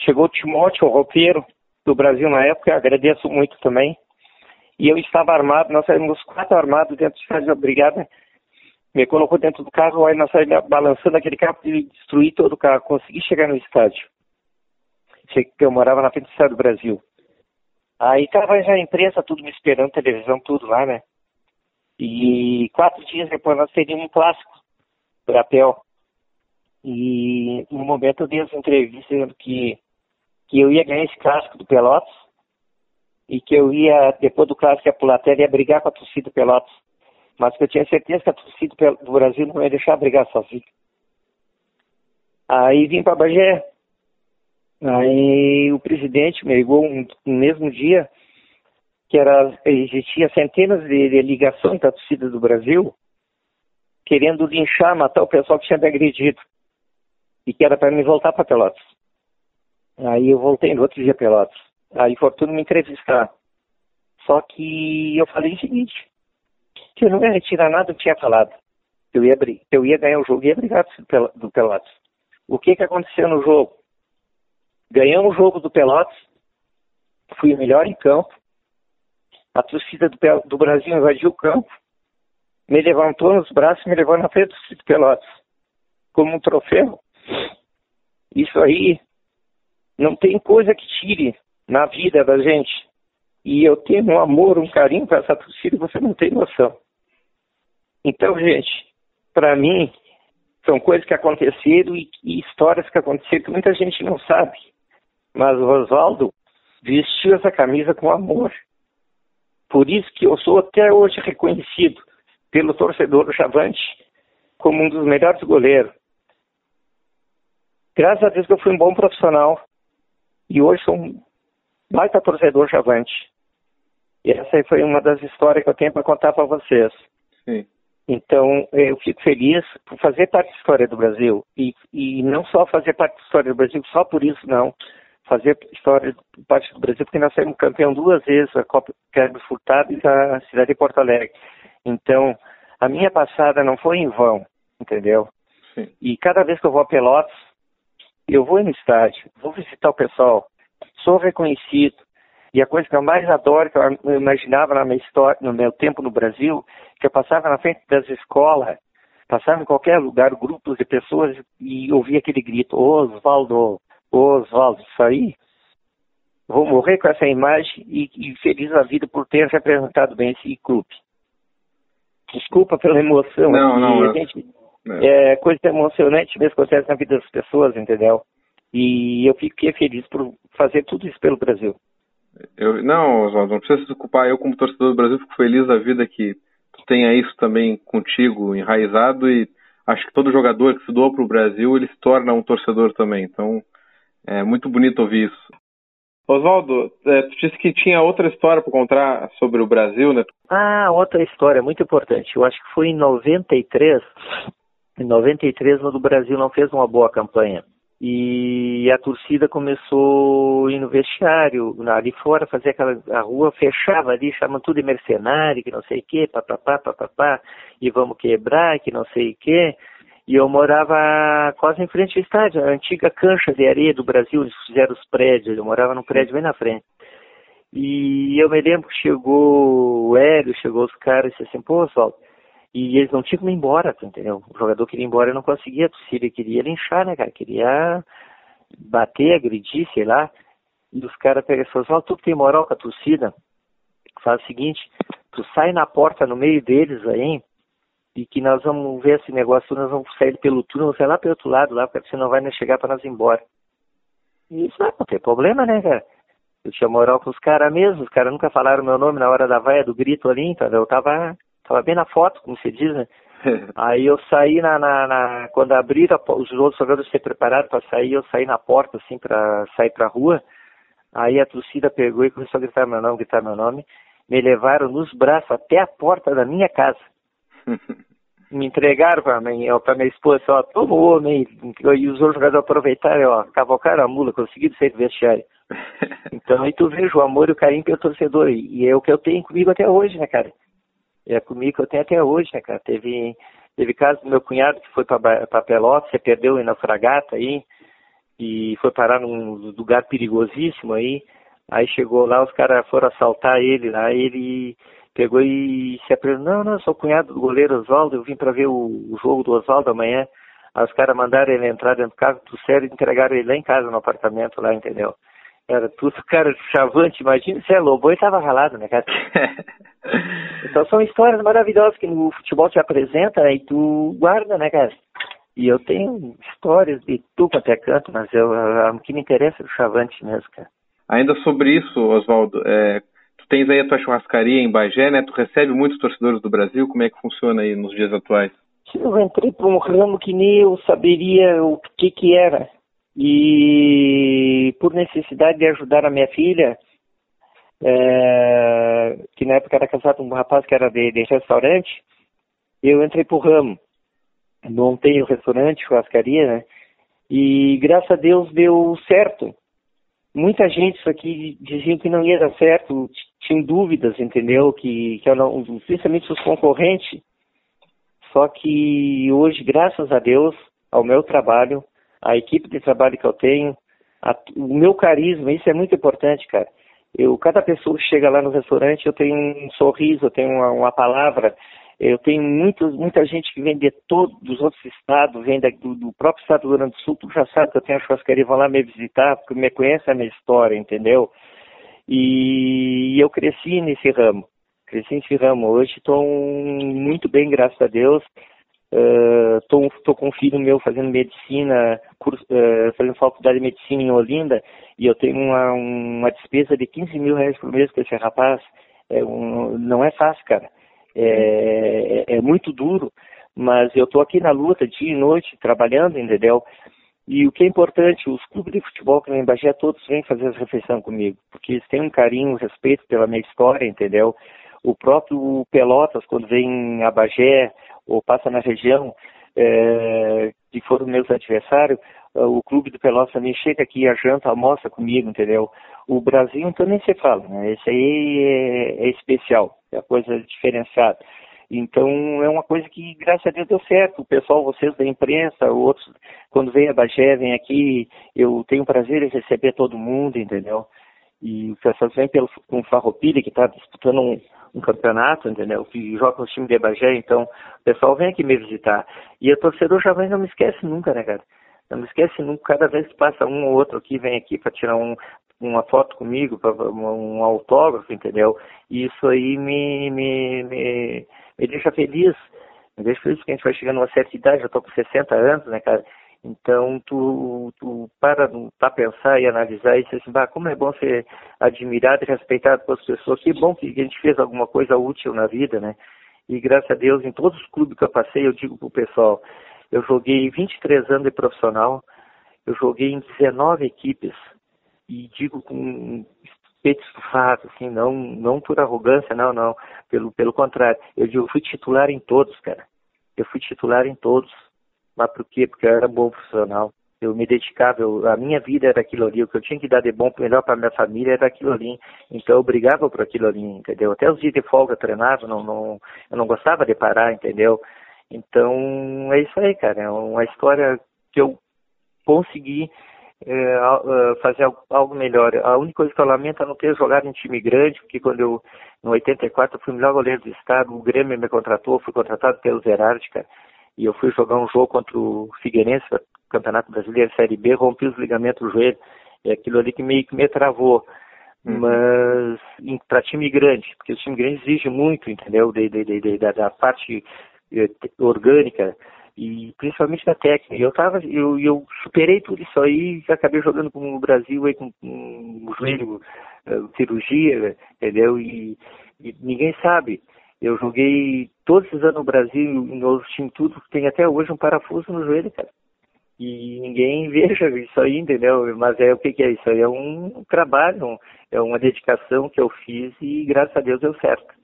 Chegou o Timóteo, o roupeiro do Brasil na época, agradeço muito também. E eu estava armado, nós saímos quatro armados dentro do estádio da brigada. Me colocou dentro do carro, aí nós saímos balançando aquele carro e destruí todo o carro. Consegui chegar no estádio. Eu morava na frente do do Brasil. Aí tava já a imprensa, tudo me esperando, televisão, tudo lá, né? E quatro dias depois nós teríamos um clássico, Brapel. E no momento eu dei essa entrevista dizendo que, que eu ia ganhar esse clássico do Pelotas e que eu ia, depois do clássico, ia pular e ia brigar com a torcida do Pelotas. Mas que eu tinha certeza que a torcida do Brasil não ia deixar brigar sozinho. Aí vim para Bagé. Aí o presidente me ligou um, no mesmo dia que era, existia centenas de, de ligações da torcida do Brasil querendo linchar, matar o pessoal que tinha me agredido. E que era para me voltar para Pelotas. Aí eu voltei no outro dia Pelotas. Aí foi tudo me entrevistar. Só que eu falei o seguinte, que eu não ia retirar nada que tinha falado. Eu ia, eu ia ganhar o jogo e ia brigar do Pelotas. O que, que aconteceu no jogo? Ganhamos o jogo do Pelotas, fui o melhor em campo, a torcida do, do Brasil invadiu o campo, me levantou nos braços e me levou na frente do Pelotas, como um troféu. Isso aí não tem coisa que tire na vida da gente. E eu tenho um amor, um carinho para essa torcida, você não tem noção. Então, gente, para mim, são coisas que aconteceram e, e, histórias que aconteceram que muita gente não sabe. Mas o Oswaldo vestiu essa camisa com amor. Por isso que eu sou até hoje reconhecido pelo torcedor Chavante como um dos melhores goleiros. Graças a Deus que eu fui um bom profissional e hoje sou um baita torcedor Chavante. E essa foi uma das histórias que eu tenho para contar para vocês. Sim. Então, eu fico feliz por fazer parte da história do Brasil. E, e não só fazer parte da história do Brasil, só por isso não fazer história parte do Brasil, porque nós saímos campeão duas vezes, a Copa Carlos Furtado e a cidade de Porto Alegre. Então, a minha passada não foi em vão, entendeu? Sim. E cada vez que eu vou a Pelotas, eu vou no estádio, vou visitar o pessoal, sou reconhecido. E a coisa que eu mais adoro, que eu imaginava na minha história, no meu tempo no Brasil, que eu passava na frente das escolas, passava em qualquer lugar, grupos de pessoas e ouvia aquele grito, Osvaldo, Oswaldo, isso aí, vou morrer com essa imagem e, e, feliz a vida por ter representado bem esse clube. Desculpa pela emoção. Não, não. A gente, é. é coisa emocionante mesmo que acontece na vida das pessoas, entendeu? E eu fiquei feliz por fazer tudo isso pelo Brasil. Eu, não, Oswaldo, não precisa se preocupar. Eu, como torcedor do Brasil, fico feliz da vida que tu tenha isso também contigo enraizado e acho que todo jogador que se doa para o Brasil, ele se torna um torcedor também. Então, é muito bonito ouvir isso. Oswaldo, é, tu disse que tinha outra história para contar sobre o Brasil, né? Ah, outra história muito importante. Eu acho que foi em 93. Em 93, o Brasil não fez uma boa campanha. E a torcida começou a ir no vestiário, ali fora, fazer aquela. A rua fechava ali, chamam tudo de mercenário, que não sei o quê, papapá, papapá, e vamos quebrar, que não sei o quê. E eu morava quase em frente ao estádio, a antiga cancha de areia do Brasil, eles fizeram os prédios, eu morava num prédio bem na frente. E eu me lembro que chegou o Hélio, chegou os caras e disse assim, pô, Oswaldo, e eles não tinham como ir embora, entendeu? O jogador queria ir embora e não conseguia, a torcida queria linchar, né, cara? Queria bater, agredir, sei lá. E os caras pegam e falam, tu tem moral com a torcida, faz o seguinte, tu sai na porta no meio deles aí, e que nós vamos ver esse negócio, nós vamos sair pelo túnel, vamos sair lá pelo outro lado, lá, porque você não vai nem chegar para nós ir embora. E isso não tem problema, né, cara? Eu tinha moral com os caras mesmo, os caras nunca falaram meu nome na hora da vaia do grito ali, então eu tava, tava bem na foto, como se diz, né? [LAUGHS] Aí eu saí na, na, na quando abriram, os outros jogadores se prepararam para sair, eu saí na porta, assim, para sair pra rua. Aí a torcida pegou e começou a gritar meu nome, gritar meu nome. Me levaram nos braços até a porta da minha casa. Me entregaram para minha, pra minha esposa, ó, toma o e os outros jogadores aproveitaram, ó, cavocaram a mula, conseguiram sair do vestiário. Então aí tu vejo o amor e o carinho pelo torcedor. E é o que eu tenho comigo até hoje, né, cara? É comigo que eu tenho até hoje, né, cara? Teve, teve caso do meu cunhado que foi para Pelotas, você perdeu na fragata aí, e foi parar num lugar perigosíssimo aí. Aí chegou lá, os caras foram assaltar ele lá, ele pegou e se apresentou, não, não, eu sou cunhado do goleiro Oswaldo, eu vim para ver o, o, jogo do Oswaldo amanhã. Aí os caras mandaram ele entrar dentro do carro, sério, e entregaram ele lá em casa, no apartamento lá, entendeu? Era tudo, [LAUGHS] cara, chavante, imagina, se é lobo e tava ralado, né, cara? [LAUGHS] então são histórias maravilhosas que no futebol te apresenta e tu guarda, né, cara? E eu tenho histórias de tu quanto é canto, mas eu, o que me interessa é o chavante mesmo, cara. Ainda sobre isso, Oswaldo, é, tens aí a tua churrascaria em Bagé, né? Tu recebe muitos torcedores do Brasil, como é que funciona aí nos dias atuais? Eu entrei para um ramo que nem eu saberia o que que era. E por necessidade de ajudar a minha filha, é, que na época era casado com um rapaz que era de, de restaurante, eu entrei pro ramo. Montei o restaurante, churrascaria, né? E graças a Deus deu certo. Muita gente isso aqui dizia que não ia dar certo, tinha dúvidas, entendeu? Que, que não, principalmente os concorrentes. Só que hoje, graças a Deus, ao meu trabalho, a equipe de trabalho que eu tenho, a, o meu carisma, isso é muito importante, cara. Eu, cada pessoa que chega lá no restaurante, eu tenho um sorriso, eu tenho uma, uma palavra, eu tenho muito, muita gente que vem de todos os outros estados, vem da, do, do, próprio estado do Rio Grande do Sul, tu já sabe que eu tenho a churrascaria, vão lá me visitar, porque me conhecem a minha história, entendeu? E eu cresci nesse ramo, cresci nesse ramo. Hoje estou muito bem, graças a Deus. Estou uh, com um filho meu fazendo medicina, curso, uh, fazendo faculdade de medicina em Olinda, e eu tenho uma, uma despesa de 15 mil reais por mês com esse rapaz. É um, não é fácil, cara. É, é, é muito duro, mas eu estou aqui na luta dia e noite, trabalhando, entendeu? E o que é importante, os clubes de futebol que no Bagé todos vêm fazer as refeições comigo, porque eles têm um carinho, um respeito pela minha história, entendeu? O próprio Pelotas, quando vem a Bagé ou passa na região, é, que foram meus adversários, o clube do Pelotas também chega aqui, a janta, almoça comigo, entendeu? O Brasil, então nem se fala, né? Esse aí é, é especial, é coisa diferenciada. Então é uma coisa que, graças a Deus, deu certo. O pessoal, vocês da imprensa, outros, quando vem a Bagé, vem aqui, eu tenho prazer em receber todo mundo, entendeu? E o pessoal vem pelo, com o Farroupilha, que está disputando um, um, campeonato, entendeu? Que joga no time de Bagé, então o pessoal vem aqui me visitar. E o torcedor já vem, não me esquece nunca, né, cara? Não me esquece nunca, cada vez que passa um ou outro aqui, vem aqui para tirar um, uma foto comigo, pra, um autógrafo, entendeu? E isso aí me, me, me me deixa feliz. Me deixa feliz porque a gente vai chegando a uma certa idade, eu tô com 60 anos, né, cara? Então, tu, tu para para pensar e analisar dizer assim, bah, como é bom ser admirado e respeitado pelas pessoas. Que bom que a gente fez alguma coisa útil na vida, né? E graças a Deus, em todos os clubes que eu passei, eu digo pro pessoal, eu joguei 23 anos de profissional, eu joguei em 19 equipes, e digo com peito estufado, assim, não, não por arrogância, não, não. Pelo, pelo contrário, eu, eu fui titular em todos, cara. Eu fui titular em todos. Mas por quê? Porque eu era bom profissional. Eu me dedicava, eu, a minha vida era aquilo ali, o que eu tinha que dar de bom, melhor para minha família era aquilo ali. Então eu brigava por aquilo ali, entendeu? Até os dias de folga treinava, não, não, eu não gostava de parar, entendeu? Então é isso aí, cara. É uma história que eu consegui é, fazer algo melhor. A única coisa que eu lamento é não ter jogado em time grande, porque quando eu, no 84, eu fui o melhor goleiro do estado, o Grêmio me contratou, fui contratado pelo Zerardi, cara, e eu fui jogar um jogo contra o Figueirense, Campeonato Brasileiro Série B, rompi os ligamentos do joelho, é aquilo ali que meio que me travou. Uhum. Mas para time grande, porque o time grande exige muito, entendeu? De, de, de, da, da parte eh, orgânica e principalmente da técnica. Eu tava, eu, eu superei tudo isso aí e acabei jogando com o Brasil aí com, com o joelho, uh, cirurgia, entendeu? E, e, ninguém sabe. Eu joguei todos esses anos no Brasil, em outros times, tudo, tem até hoje um parafuso no joelho, cara. E ninguém [LAUGHS] veja isso aí, entendeu? Mas é o que, que é isso aí? É um trabalho, é uma dedicação que eu fiz e graças a Deus deu certo.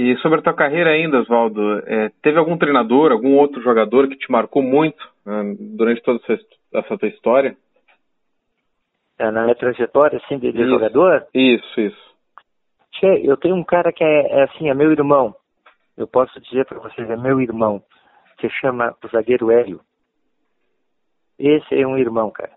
E sobre a tua carreira ainda, Oswaldo, é, teve algum treinador, algum outro jogador que te marcou muito né, durante toda essa, essa tua história? É, na minha trajetória, assim, de, de isso, jogador? Isso, isso. Che, eu tenho um cara que é, é assim, é meu irmão. Eu posso dizer para vocês, é meu irmão. Se chama o zagueiro Hélio. Esse é um irmão, cara.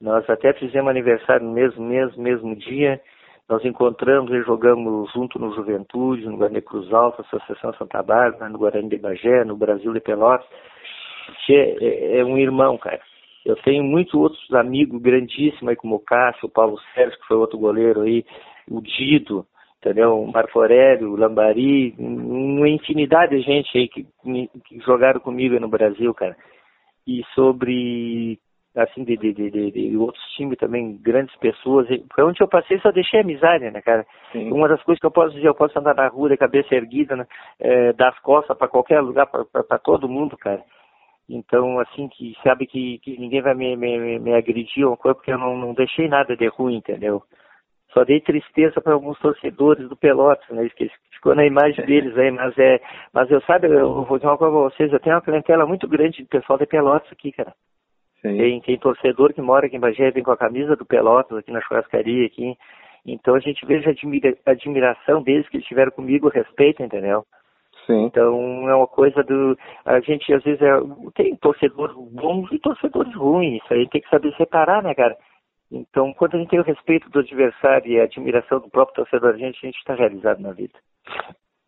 Nós até fizemos aniversário no mesmo mês, mesmo dia. Nós encontramos e jogamos junto no Juventude, no Guarani Cruz Alta, Associação Santa Bárbara, no Guarani de Bagé, no Brasil de Pelotas. É, é, é, um irmão, cara. Eu tenho muitos outros amigos grandíssimos aí, como o Cássio, o Paulo Sérgio, que foi outro goleiro aí, o Dido, entendeu? O Marco Aurélio, o Lambari, uma infinidade de gente aí que, que jogaram comigo no Brasil, cara. E sobre assim, de, de, de, de, outros times também, grandes pessoas. Foi onde eu passei, só deixei amizade, né, cara? Uma das coisas que eu posso dizer, eu posso andar na rua de cabeça erguida, né, é, das costas para qualquer lugar, para todo mundo, cara. Então, assim, que sabe que, que ninguém vai me, me, me agredir ou coisa, porque eu não, não deixei nada de ruim, entendeu? Só dei tristeza para alguns torcedores do Pelotas, né? Que ficou na imagem deles aí, mas é. Mas eu sabe, eu vou dizer uma coisa pra vocês, eu tenho uma clientela muito grande de pessoal de Pelotas aqui, cara. Tem, tem torcedor que mora aqui em Bagé, vem com a camisa do Pelotas aqui na churrascaria aqui. Então a gente vê a admira, admiração deles que eles tiveram comigo, respeito, entendeu? Sim. Então é uma coisa do. A gente às vezes é, tem torcedores bons e torcedores ruins. Isso aí tem que saber separar, né, cara? Então, quando a gente tem o respeito do adversário e a admiração do próprio torcedor, a gente está realizado na vida.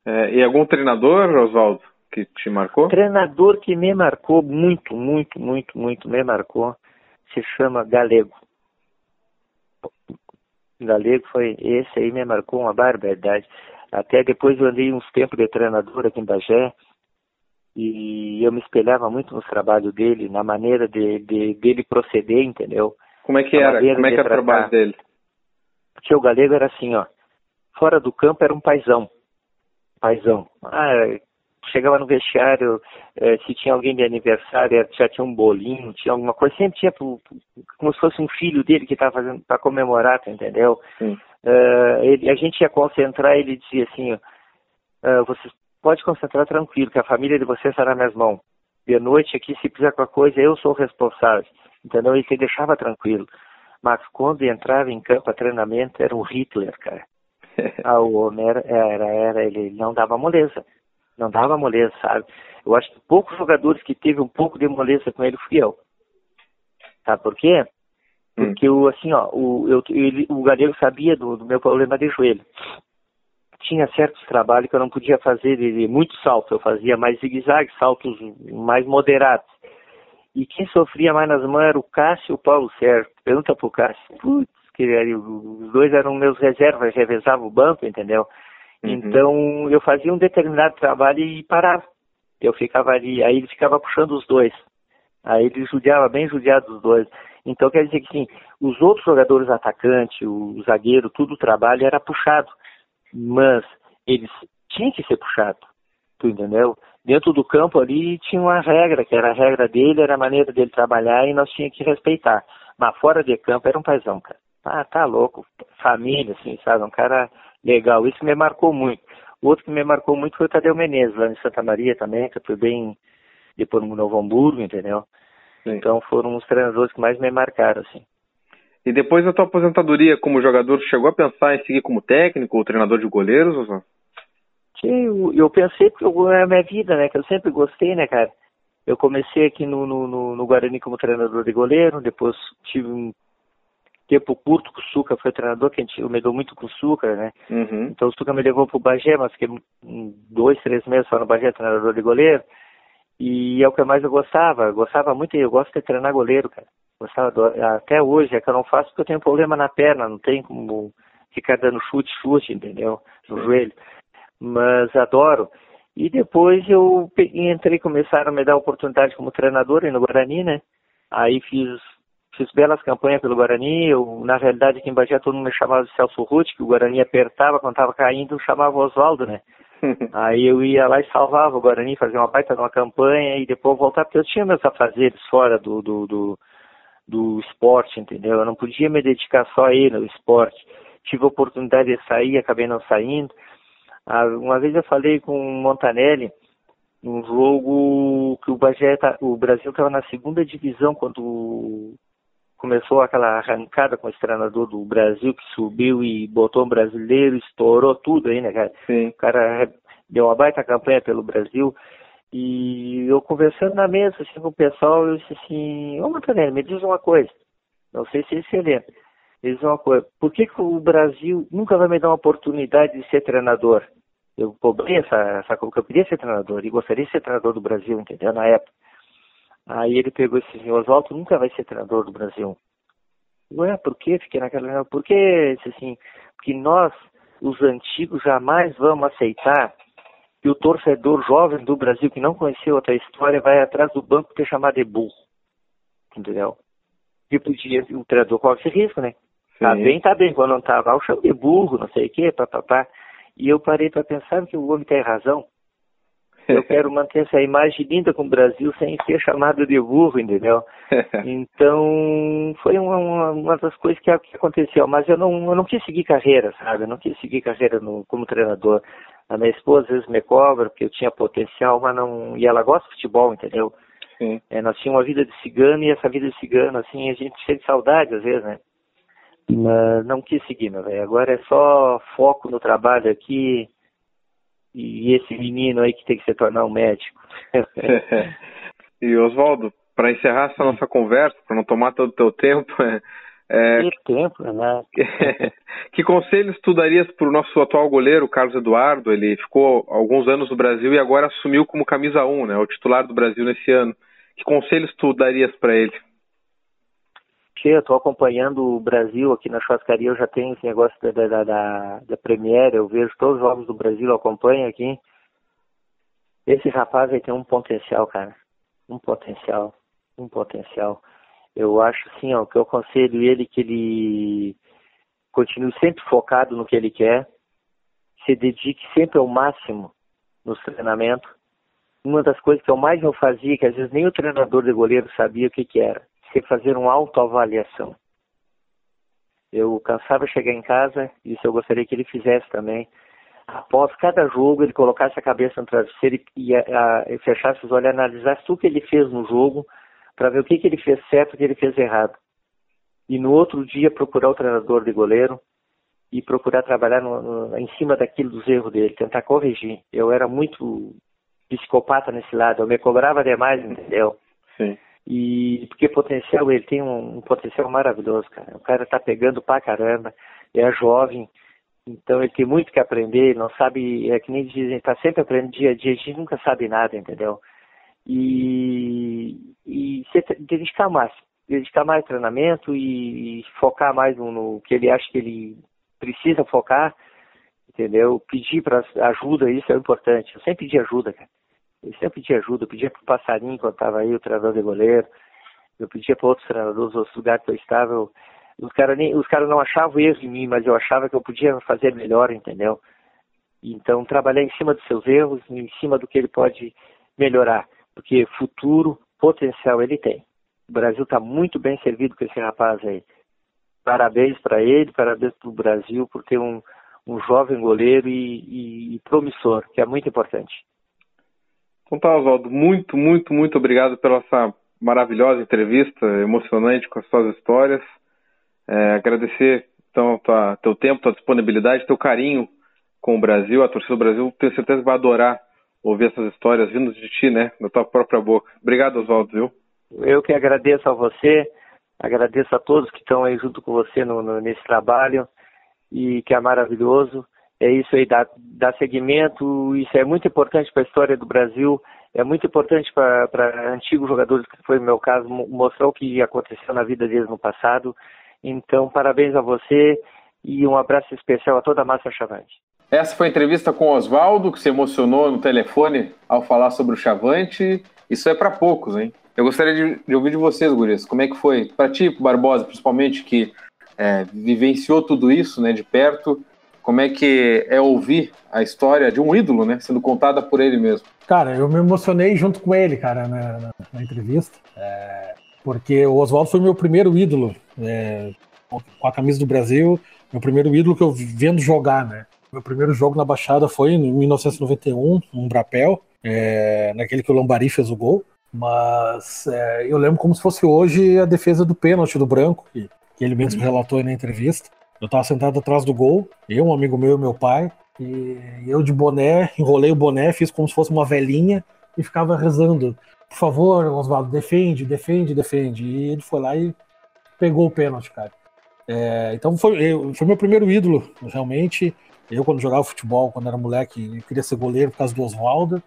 É, e algum treinador, Oswaldo? Que te marcou? Treinador que me marcou muito, muito, muito, muito, me marcou, se chama Galego. Galego foi, esse aí me marcou uma barbaridade. Até depois eu andei uns tempos de treinador aqui em Bagé, e eu me espelhava muito no trabalho dele, na maneira de, de dele proceder, entendeu? Como é que era? Como é que era o trabalho dele? Porque o galego era assim, ó, fora do campo era um paizão. Paizão. Ah, chegava no vestiário, eh, se tinha alguém de aniversário, já tinha um bolinho, tinha alguma coisa, sempre tinha pro, como se fosse um filho dele que estava fazendo para comemorar, tá entendeu? Uh, ele, a gente ia concentrar, ele dizia assim, uh, você pode concentrar tranquilo, que a família de vocês estará nas mãos. De noite aqui, se precisar qualquer coisa, eu sou o responsável, entendeu? Ele se deixava tranquilo. Mas quando entrava em campo a treinamento, era um Hitler, cara. [LAUGHS] ah, o homem era, era, era, ele não dava moleza não dava moleza, sabe? Eu acho que poucos jogadores que teve um pouco de moleza com ele fui eu. Sabe por quê? Hum. Porque o assim, ó, o, eu, ele, o Galego sabia do, do, meu problema de joelho. Tinha certos trabalhos que eu não podia fazer de, de muito salto, eu fazia mais zigue-zague, saltos mais moderados. E quem sofria mais nas mãos era o Cássio e o Paulo Sérgio. Pergunta pro Cássio. Putz, que os dois eram meus reservas, revezavam o banco, entendeu? Uhum. Então eu fazia um determinado trabalho e parava. Eu ficava ali, aí ele ficava puxando os dois. Aí ele judiava, bem judiado os dois. Então quer dizer que sim, os outros jogadores atacantes, o zagueiro, tudo o trabalho era puxado. Mas eles tinham que ser puxado. Tu entendeu? Dentro do campo ali tinha uma regra, que era a regra dele, era a maneira dele trabalhar e nós tínhamos que respeitar. Mas fora de campo era um paizão, cara. Ah, tá louco. Família, assim, sabe? Um cara legal. Isso me marcou muito. O outro que me marcou muito foi o Tadeu Menezes, lá em Santa Maria também, que eu fui bem depois no Novo Hamburgo, entendeu? Sim. Então foram os treinadores que mais me marcaram, assim. E depois da tua aposentadoria como jogador, chegou a pensar em seguir como técnico ou treinador de goleiros, ou Sim, eu, eu pensei porque é a minha vida, né? Que eu sempre gostei, né, cara? Eu comecei aqui no, no, no, Guarani como treinador de goleiro, depois tive um tempo curto com o Suca, foi treinador, que a gente, eu me dou muito com o Suca, né? Uhum. Então o Suca me levou pro Bagé, mas fiquei dois, três meses só no Bagé, treinador de goleiro. E é o que mais eu gostava, eu gostava muito, eu gosto de treinar goleiro, cara. Gostava do, até hoje, é que eu não faço porque eu tenho problema na perna, não tem como ficar dando chute, chute, entendeu? No Sim. joelho. Mas adoro. E depois eu peguei, entrei, começaram a me dar oportunidade como treinador no Guarani, né? Aí fiz, fiz belas campanhas pelo Guarani. Eu, na realidade, aqui em Bagé todo mundo me chamava de Celso Ruth, que o Guarani apertava quando estava caindo, chamava Oswaldo, né? [LAUGHS] Aí eu ia lá e salvava o Guarani, fazia uma baita de uma campanha e depois voltar, porque eu tinha meus afazeres fora do, do, do, do esporte, entendeu? Eu não podia me dedicar só a ele, ao esporte. Tive a oportunidade de sair, acabei não saindo. Ah, uma vez eu falei com o Montanelli, num jogo que o, Bagé, tá, o Brasil estava na segunda divisão quando começou aquela arrancada com esse treinador do Brasil que subiu e botou um brasileiro, estourou tudo aí, né, cara? Sim. O cara deu uma baita campanha pelo Brasil. E eu conversando na mesa assim, com o pessoal, eu disse assim, ô Montanelli, me diz uma coisa. Não sei se você lembra. Me diz uma coisa, por que, que o Brasil nunca vai me dar uma oportunidade de ser treinador? eu cobrei essa, essa eu queria ser treinador e gostaria de ser treinador do Brasil, entendeu? Na época. Aí ele pegou esse assim, Oswaldo nunca vai ser treinador do Brasil. Ué, por quê? Fiquei naquela. Por quê? Assim, porque nós, os antigos, jamais vamos aceitar que o torcedor jovem do Brasil que não conheceu outra história vai atrás do banco ter chamado de burro. Entendeu? E podia, o treinador corre esse risco, né? Sim. Tá bem, tá bem. Quando não tava, eu chamo de burro, não sei o quê, papapá. E eu parei para pensar que o homem tem razão. Eu quero manter essa imagem linda com o Brasil sem ser chamado de burro, entendeu? [LAUGHS] Então, foi uma, uma, uma das coisas que, aconteceu. Mas eu não, eu não quis seguir carreira, sabe? Eu não quis seguir carreira no, como treinador. A minha esposa às vezes me cobra porque eu tinha potencial, mas não. E ela gosta de futebol, entendeu? É, nós tínhamos uma vida de cigano e essa vida de cigano, assim, a gente sente saudade às vezes, né? Mas não quis seguir, meu velho. Agora é só foco no trabalho aqui e esse menino aí que tem que se tornar um médico. [LAUGHS] e Oswaldo, para encerrar essa nossa conversa, para não tomar todo o teu tempo, [LAUGHS] é, que tempo, né? [LAUGHS] que conselhos tu darias para o nosso atual goleiro, Carlos Eduardo? Ele ficou alguns anos no Brasil e agora assumiu como camisa 1, né? O titular do Brasil nesse ano. Que conselhos tu darias para ele? Eu estou acompanhando o Brasil aqui na churrascaria, eu já tenho esse negócio da, da, da, da Premiere, eu vejo todos os jogos do Brasil, eu acompanho aqui. Esse rapaz aí tem um potencial, cara. Um potencial. Um potencial. Eu acho assim, ó, que eu aconselho ele que ele continue sempre focado no que ele quer, se dedique sempre ao máximo nos treinamentos. Uma das coisas que eu mais não fazia, que às vezes nem o treinador de goleiro sabia o que, que era se fazer uma autoavaliação. Eu cansava de chegar em casa, isso eu gostaria que ele fizesse também. Após cada jogo, ele colocasse a cabeça no travesseiro e, e, a, e fechasse os olhos e analisasse tudo que ele fez no jogo para ver o que, que ele fez certo e o que ele fez errado. E no outro dia procurar o treinador de goleiro e procurar trabalhar no, no, em cima daquilo dos erros dele, tentar corrigir. Eu era muito psicopata nesse lado, eu me cobrava demais, entendeu? Sim. E porque potencial, ele tem um, um potencial maravilhoso, cara. O cara tá pegando pra caramba, é jovem, então ele tem muito que aprender, não sabe, é que nem dizem, tá sempre aprendendo dia a dia, a gente nunca sabe nada, entendeu? E, e se dedicar mais, dedicar mais treinamento e, e focar mais no, no, que ele acha que ele precisa focar, entendeu? Pedir para ajuda, isso é importante. Eu sempre pedi ajuda, cara. Eu sempre pedia ajuda, eu pedia para o passarinho quando estava aí, o treinador de goleiro, eu pedia para outros treinadores, outros lugares que eu estava, eu, os caras cara não achavam erro em mim, mas eu achava que eu podia fazer melhor, entendeu? Então, trabalhar em cima dos seus erros, em cima do que ele pode melhorar, porque futuro, potencial ele tem. O Brasil está muito bem servido com esse rapaz aí. Parabéns para ele, parabéns para o Brasil por ter um, um jovem goleiro e, e, e promissor, que é muito importante. Então tá, Oswaldo, muito, muito, muito obrigado pela essa maravilhosa entrevista, emocionante com as suas histórias. É, agradecer então tua, teu tempo, tua disponibilidade, teu carinho com o Brasil, a torcida do Brasil, tenho certeza que vai adorar ouvir essas histórias vindo de ti, né? Da tua própria boca. Obrigado, Oswaldo, viu? Eu que agradeço a você, agradeço a todos que estão aí junto com você no, no, nesse trabalho e que é maravilhoso. É isso aí, dar, dar seguimento, isso é muito importante para a história do Brasil, é muito importante para antigos jogadores, que foi o meu caso, mostrar o que aconteceu na vida deles no passado. Então, parabéns a você e um abraço especial a toda a massa Chavante. Essa foi a entrevista com Oswaldo, que se emocionou no telefone ao falar sobre o Chavante. Isso é para poucos, hein? Eu gostaria de, de, ouvir de vocês, Gurias, como é que foi? Para ti, Barbosa, principalmente, que é, vivenciou tudo isso né, de perto, como é que é ouvir a história de um ídolo, né, sendo contada por ele mesmo? Cara, eu me emocionei junto com ele, cara, na, na, na entrevista, é, porque o Oswaldo foi meu primeiro ídolo, é, com a camisa do Brasil, meu primeiro ídolo que eu vendo jogar, né? Meu primeiro jogo na Baixada foi em 1991, um Brapel, é, naquele que o Lambari fez o gol. Mas é, eu lembro como se fosse hoje a defesa do pênalti do Branco, que, que ele mesmo relatou na entrevista. Eu estava sentado atrás do gol, eu, um amigo meu e meu pai, e eu de boné, enrolei o boné, fiz como se fosse uma velhinha e ficava rezando. Por favor, Oswaldo, defende, defende, defende. E ele foi lá e pegou o pênalti, cara. É, então foi, foi meu primeiro ídolo, realmente. Eu, quando jogava futebol, quando era moleque, queria ser goleiro por causa do Oswaldo.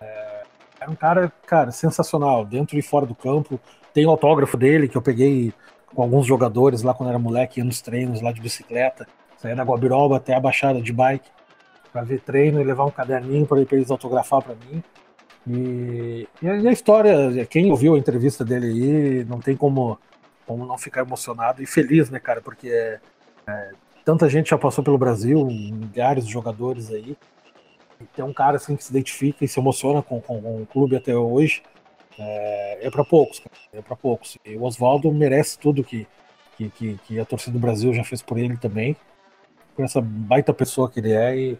É, era um cara, cara, sensacional, dentro e fora do campo. Tem o autógrafo dele que eu peguei com alguns jogadores lá quando era moleque, ia nos treinos lá de bicicleta. Saía da Guabiroba até a Baixada de bike para ver treino e levar um caderninho para eles autografar para mim. E, e, a história, quem ouviu a entrevista dele aí, não tem como, como não ficar emocionado e feliz, né, cara? Porque é, é, Tanta gente já passou pelo Brasil, milhares de jogadores aí. E tem um cara assim que se identifica e se emociona com, com, com o clube até hoje. É, é para poucos, é para poucos. E o Oswaldo merece tudo que, que, que, que, a torcida do Brasil já fez por ele também. Por essa baita pessoa que ele é e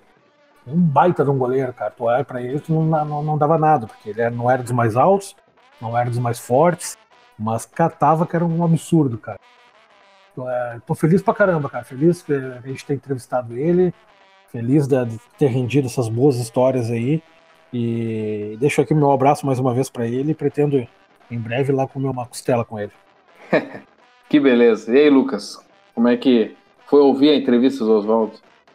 um baita de um goleiro, cara. Tu olha pra ele, tu não, não, não dava nada, porque ele não era dos mais altos, não era dos mais fortes, mas catava que era um absurdo, cara. É, tô feliz pra caramba, cara. Feliz que a gente ter entrevistado ele. Feliz de ter rendido essas boas histórias aí. E deixo aqui meu abraço mais uma vez para ele e pretendo em breve lá comer uma costela com ele. [LAUGHS] que beleza. E aí, Lucas? Como é que foi ouvir a entrevista do Oswaldo?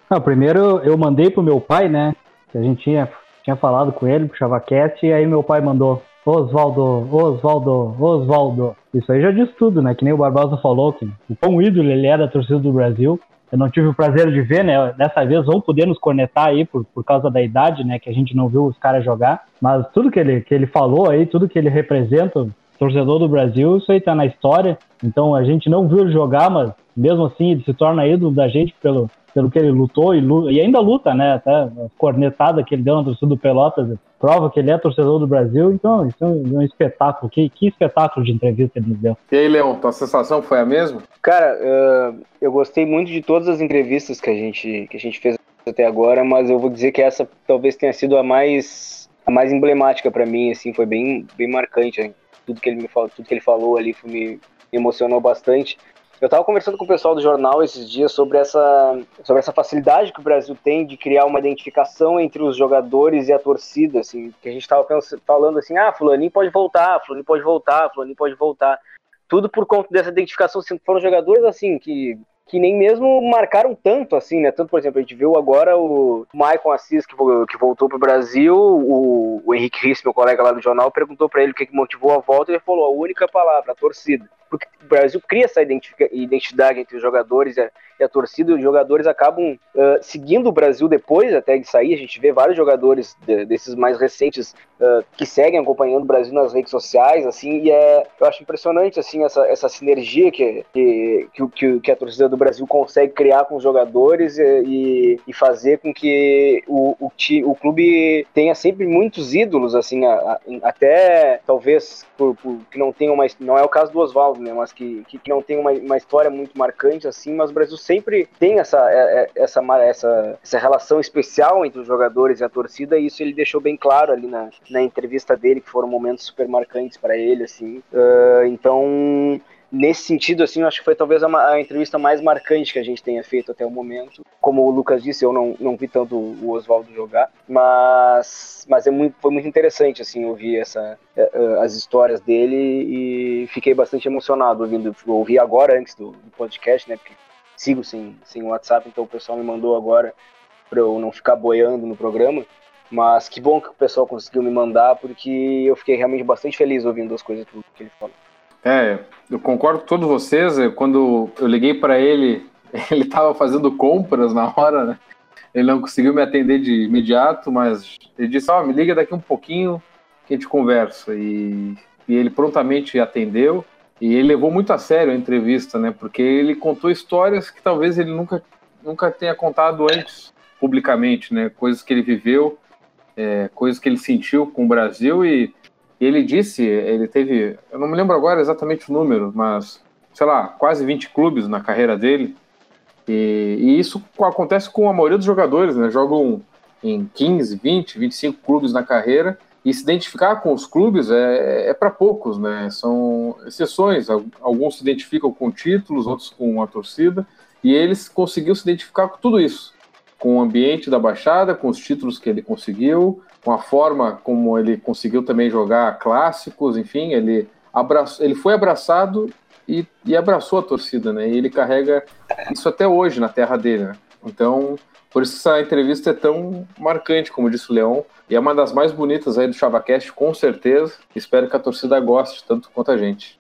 Ah, primeiro eu mandei pro meu pai, né? Que a gente tinha, tinha falado com ele, pro ChavaCast, e aí meu pai mandou. Oswaldo, Oswaldo, Oswaldo. Isso aí já diz tudo, né? Que nem o Barbosa falou, que o quão ídolo ele é da torcida do Brasil. Eu não tive o prazer de ver, né? Dessa vez vão poder nos cornetar aí por, por causa da idade, né? Que a gente não viu os caras jogar. Mas tudo que ele, que ele falou aí, tudo que ele representa, torcedor do Brasil, isso aí tá na história. Então a gente não viu ele jogar, mas mesmo assim ele se torna ídolo da gente pelo, pelo que ele lutou e, luta, e ainda luta, né? Até a cornetada que ele deu na torcida do Pelotas prova que ele é torcedor do Brasil, então isso é um espetáculo. Que, que espetáculo de entrevista ele nos deu. E aí, Leão, tua sensação foi a mesma? Cara, uh, eu gostei muito de todas as entrevistas que a gente, que a gente fez até agora, mas eu vou dizer que essa talvez tenha sido a mais, a mais emblemática para mim, assim, foi bem, bem marcante. Hein? Tudo que ele me falou, tudo que ele falou ali foi, me, me emocionou bastante. Eu estava conversando com o pessoal do jornal esses dias sobre essa, sobre essa facilidade que o Brasil tem de criar uma identificação entre os jogadores e a torcida, assim, que a gente estava falando assim, ah, fulaninho pode voltar, fulaninho pode voltar, fulaninho pode voltar. Tudo por conta dessa identificação, assim, foram jogadores assim que que nem mesmo marcaram tanto assim, né? Tanto, por exemplo, a gente viu agora o Maicon Assis, que, que voltou para o Brasil, o, Henrique Riss, meu colega lá do jornal, perguntou para ele o que, que motivou a volta, e ele falou a única palavra, a torcida porque o Brasil cria essa identidade entre os jogadores e a, e a torcida, e os jogadores acabam uh, seguindo o Brasil depois até de sair. A gente vê vários jogadores de, desses mais recentes uh, que seguem acompanhando o Brasil nas redes sociais, assim, e é, eu acho impressionante assim essa, essa sinergia que, que, que, que a torcida do Brasil consegue criar com os jogadores e, e fazer com que o, o, o clube tenha sempre muitos ídolos, assim, a, a, até talvez por, por, que não tenham mais, não é o caso do Oswaldo né? Mas que, que não tem uma, uma história muito marcante assim, mas o Brasil sempre tem essa, é, é, essa, essa, essa relação especial entre os jogadores e a torcida, e isso ele deixou bem claro ali na, na entrevista dele, que foram momentos super marcantes para ele, assim. Uh, então nesse sentido, assim, eu acho que foi talvez a, a, entrevista mais marcante que a gente tenha feito até o momento. Como o Lucas disse, eu não, não vi tanto o Oswaldo jogar, mas, mas é muito, foi muito interessante, assim, ouvir essa, é, é, as histórias dele e fiquei bastante emocionado ouvindo. Ouvi agora, antes do, do podcast, né, porque sigo sem, sem WhatsApp, então o pessoal me mandou agora para eu não ficar boiando no programa. Mas que bom que o pessoal conseguiu me mandar, porque eu fiquei realmente bastante feliz ouvindo as coisas que ele falou. É, eu concordo com todos vocês. Quando eu liguei para ele, [LAUGHS] ele estava fazendo compras na hora, né? Ele não conseguiu me atender de imediato, mas ele disse: Ó, oh, me liga daqui um pouquinho que a gente conversa. E, e ele prontamente atendeu. E ele levou muito a sério a entrevista, né? Porque ele contou histórias que talvez ele nunca, nunca tenha contado antes publicamente, né? Coisas que ele viveu, é, coisas que ele sentiu com o Brasil e e ele disse, ele teve, eu não me lembro agora exatamente o número, mas, sei lá, quase 20 clubes na carreira dele. E, e isso acontece com a maioria dos jogadores, né? Jogam em 15, 20, 25 clubes na carreira. E se identificar com os clubes é, é para poucos, né? São exceções. Alguns se identificam com títulos, outros com a torcida. E eles conseguiu se identificar com tudo isso. Com o ambiente da Baixada, com os títulos que ele conseguiu, com a forma como ele conseguiu também jogar clássicos, enfim, ele, abraçou, ele foi abraçado e, e, abraçou a torcida, né? E ele carrega isso até hoje na terra dele, né? Então, por isso essa entrevista é tão marcante, como disse o Leão, e é uma das mais bonitas aí do ChavaCast, com certeza. Espero que a torcida goste tanto quanto a gente.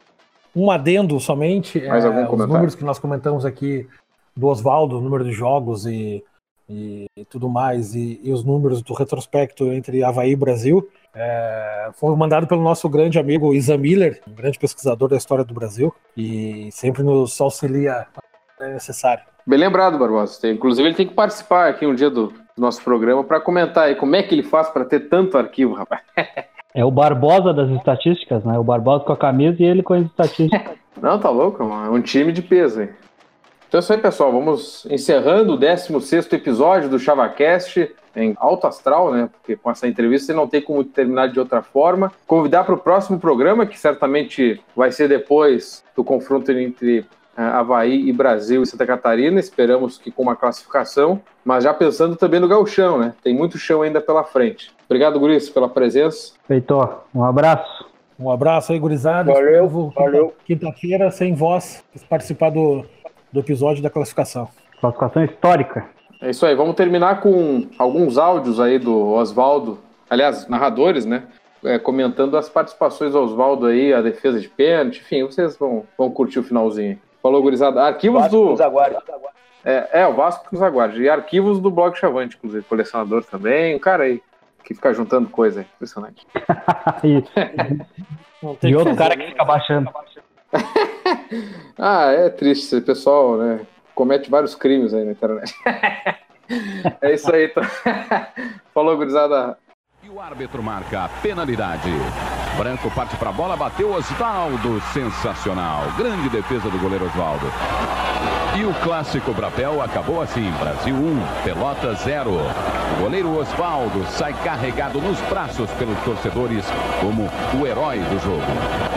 Um adendo somente, Mais é, algum comentário? os números que nós comentamos aqui do Oswaldo, o número de jogos e e, e tudo mais, e, e, os números do retrospecto entre Havaí e Brasil, é, foi mandado pelo nosso grande amigo Isa Miller, um grande pesquisador da história do Brasil, e sempre nos auxilia é necessário. Bem lembrado, Barbosa. Inclusive, ele tem que participar aqui um dia do nosso programa para comentar aí como é que ele faz para ter tanto arquivo, rapaz. [LAUGHS] É o Barbosa das estatísticas, né? O Barbosa com a camisa e ele com as estatísticas. Não, tá louco, é um time de peso, hein? Então é isso aí, pessoal. Vamos encerrando o 16 episódio do ChavaCast em alto astral, né? Porque com essa entrevista não tem como terminar de outra forma. Convidar para o próximo programa, que certamente vai ser depois do confronto entre uh, Havaí e Brasil e Santa Catarina. Esperamos que com uma classificação, mas já pensando também no gauchão, né? Tem muito chão ainda pela frente. Obrigado, Guris, pela presença. Heitor, um abraço. Um abraço aí, gurizada. Valeu, valeu. Quinta-feira, sem voz, participar do do episódio da classificação. Classificação histórica. É isso aí, vamos terminar com alguns áudios aí do Oswaldo, aliás, narradores, né? É, comentando as participações do Oswaldo aí, a defesa de pênalti, enfim, vocês vão, vão curtir o finalzinho. Falou, gurizada. Arquivos Vasco do. Nos aguarde. É, é, o Vasco nos aguarde. E arquivos do blog Chavante, inclusive, colecionador também. Um cara aí que fica juntando coisa aí. Impressionante. [LAUGHS] e outro cara que fica baixando. [LAUGHS] ah, é triste esse pessoal, né? Comete vários crimes aí na internet. [LAUGHS] é isso aí, então. [LAUGHS] Falou, gurizada. E o árbitro marca a penalidade. Branco parte para a bola, bateu Osvaldo. Sensacional. Grande defesa do goleiro Osvaldo. E o clássico Brapel acabou assim: Brasil 1, Pelota 0. O goleiro Osvaldo sai carregado nos braços pelos torcedores como o herói do jogo.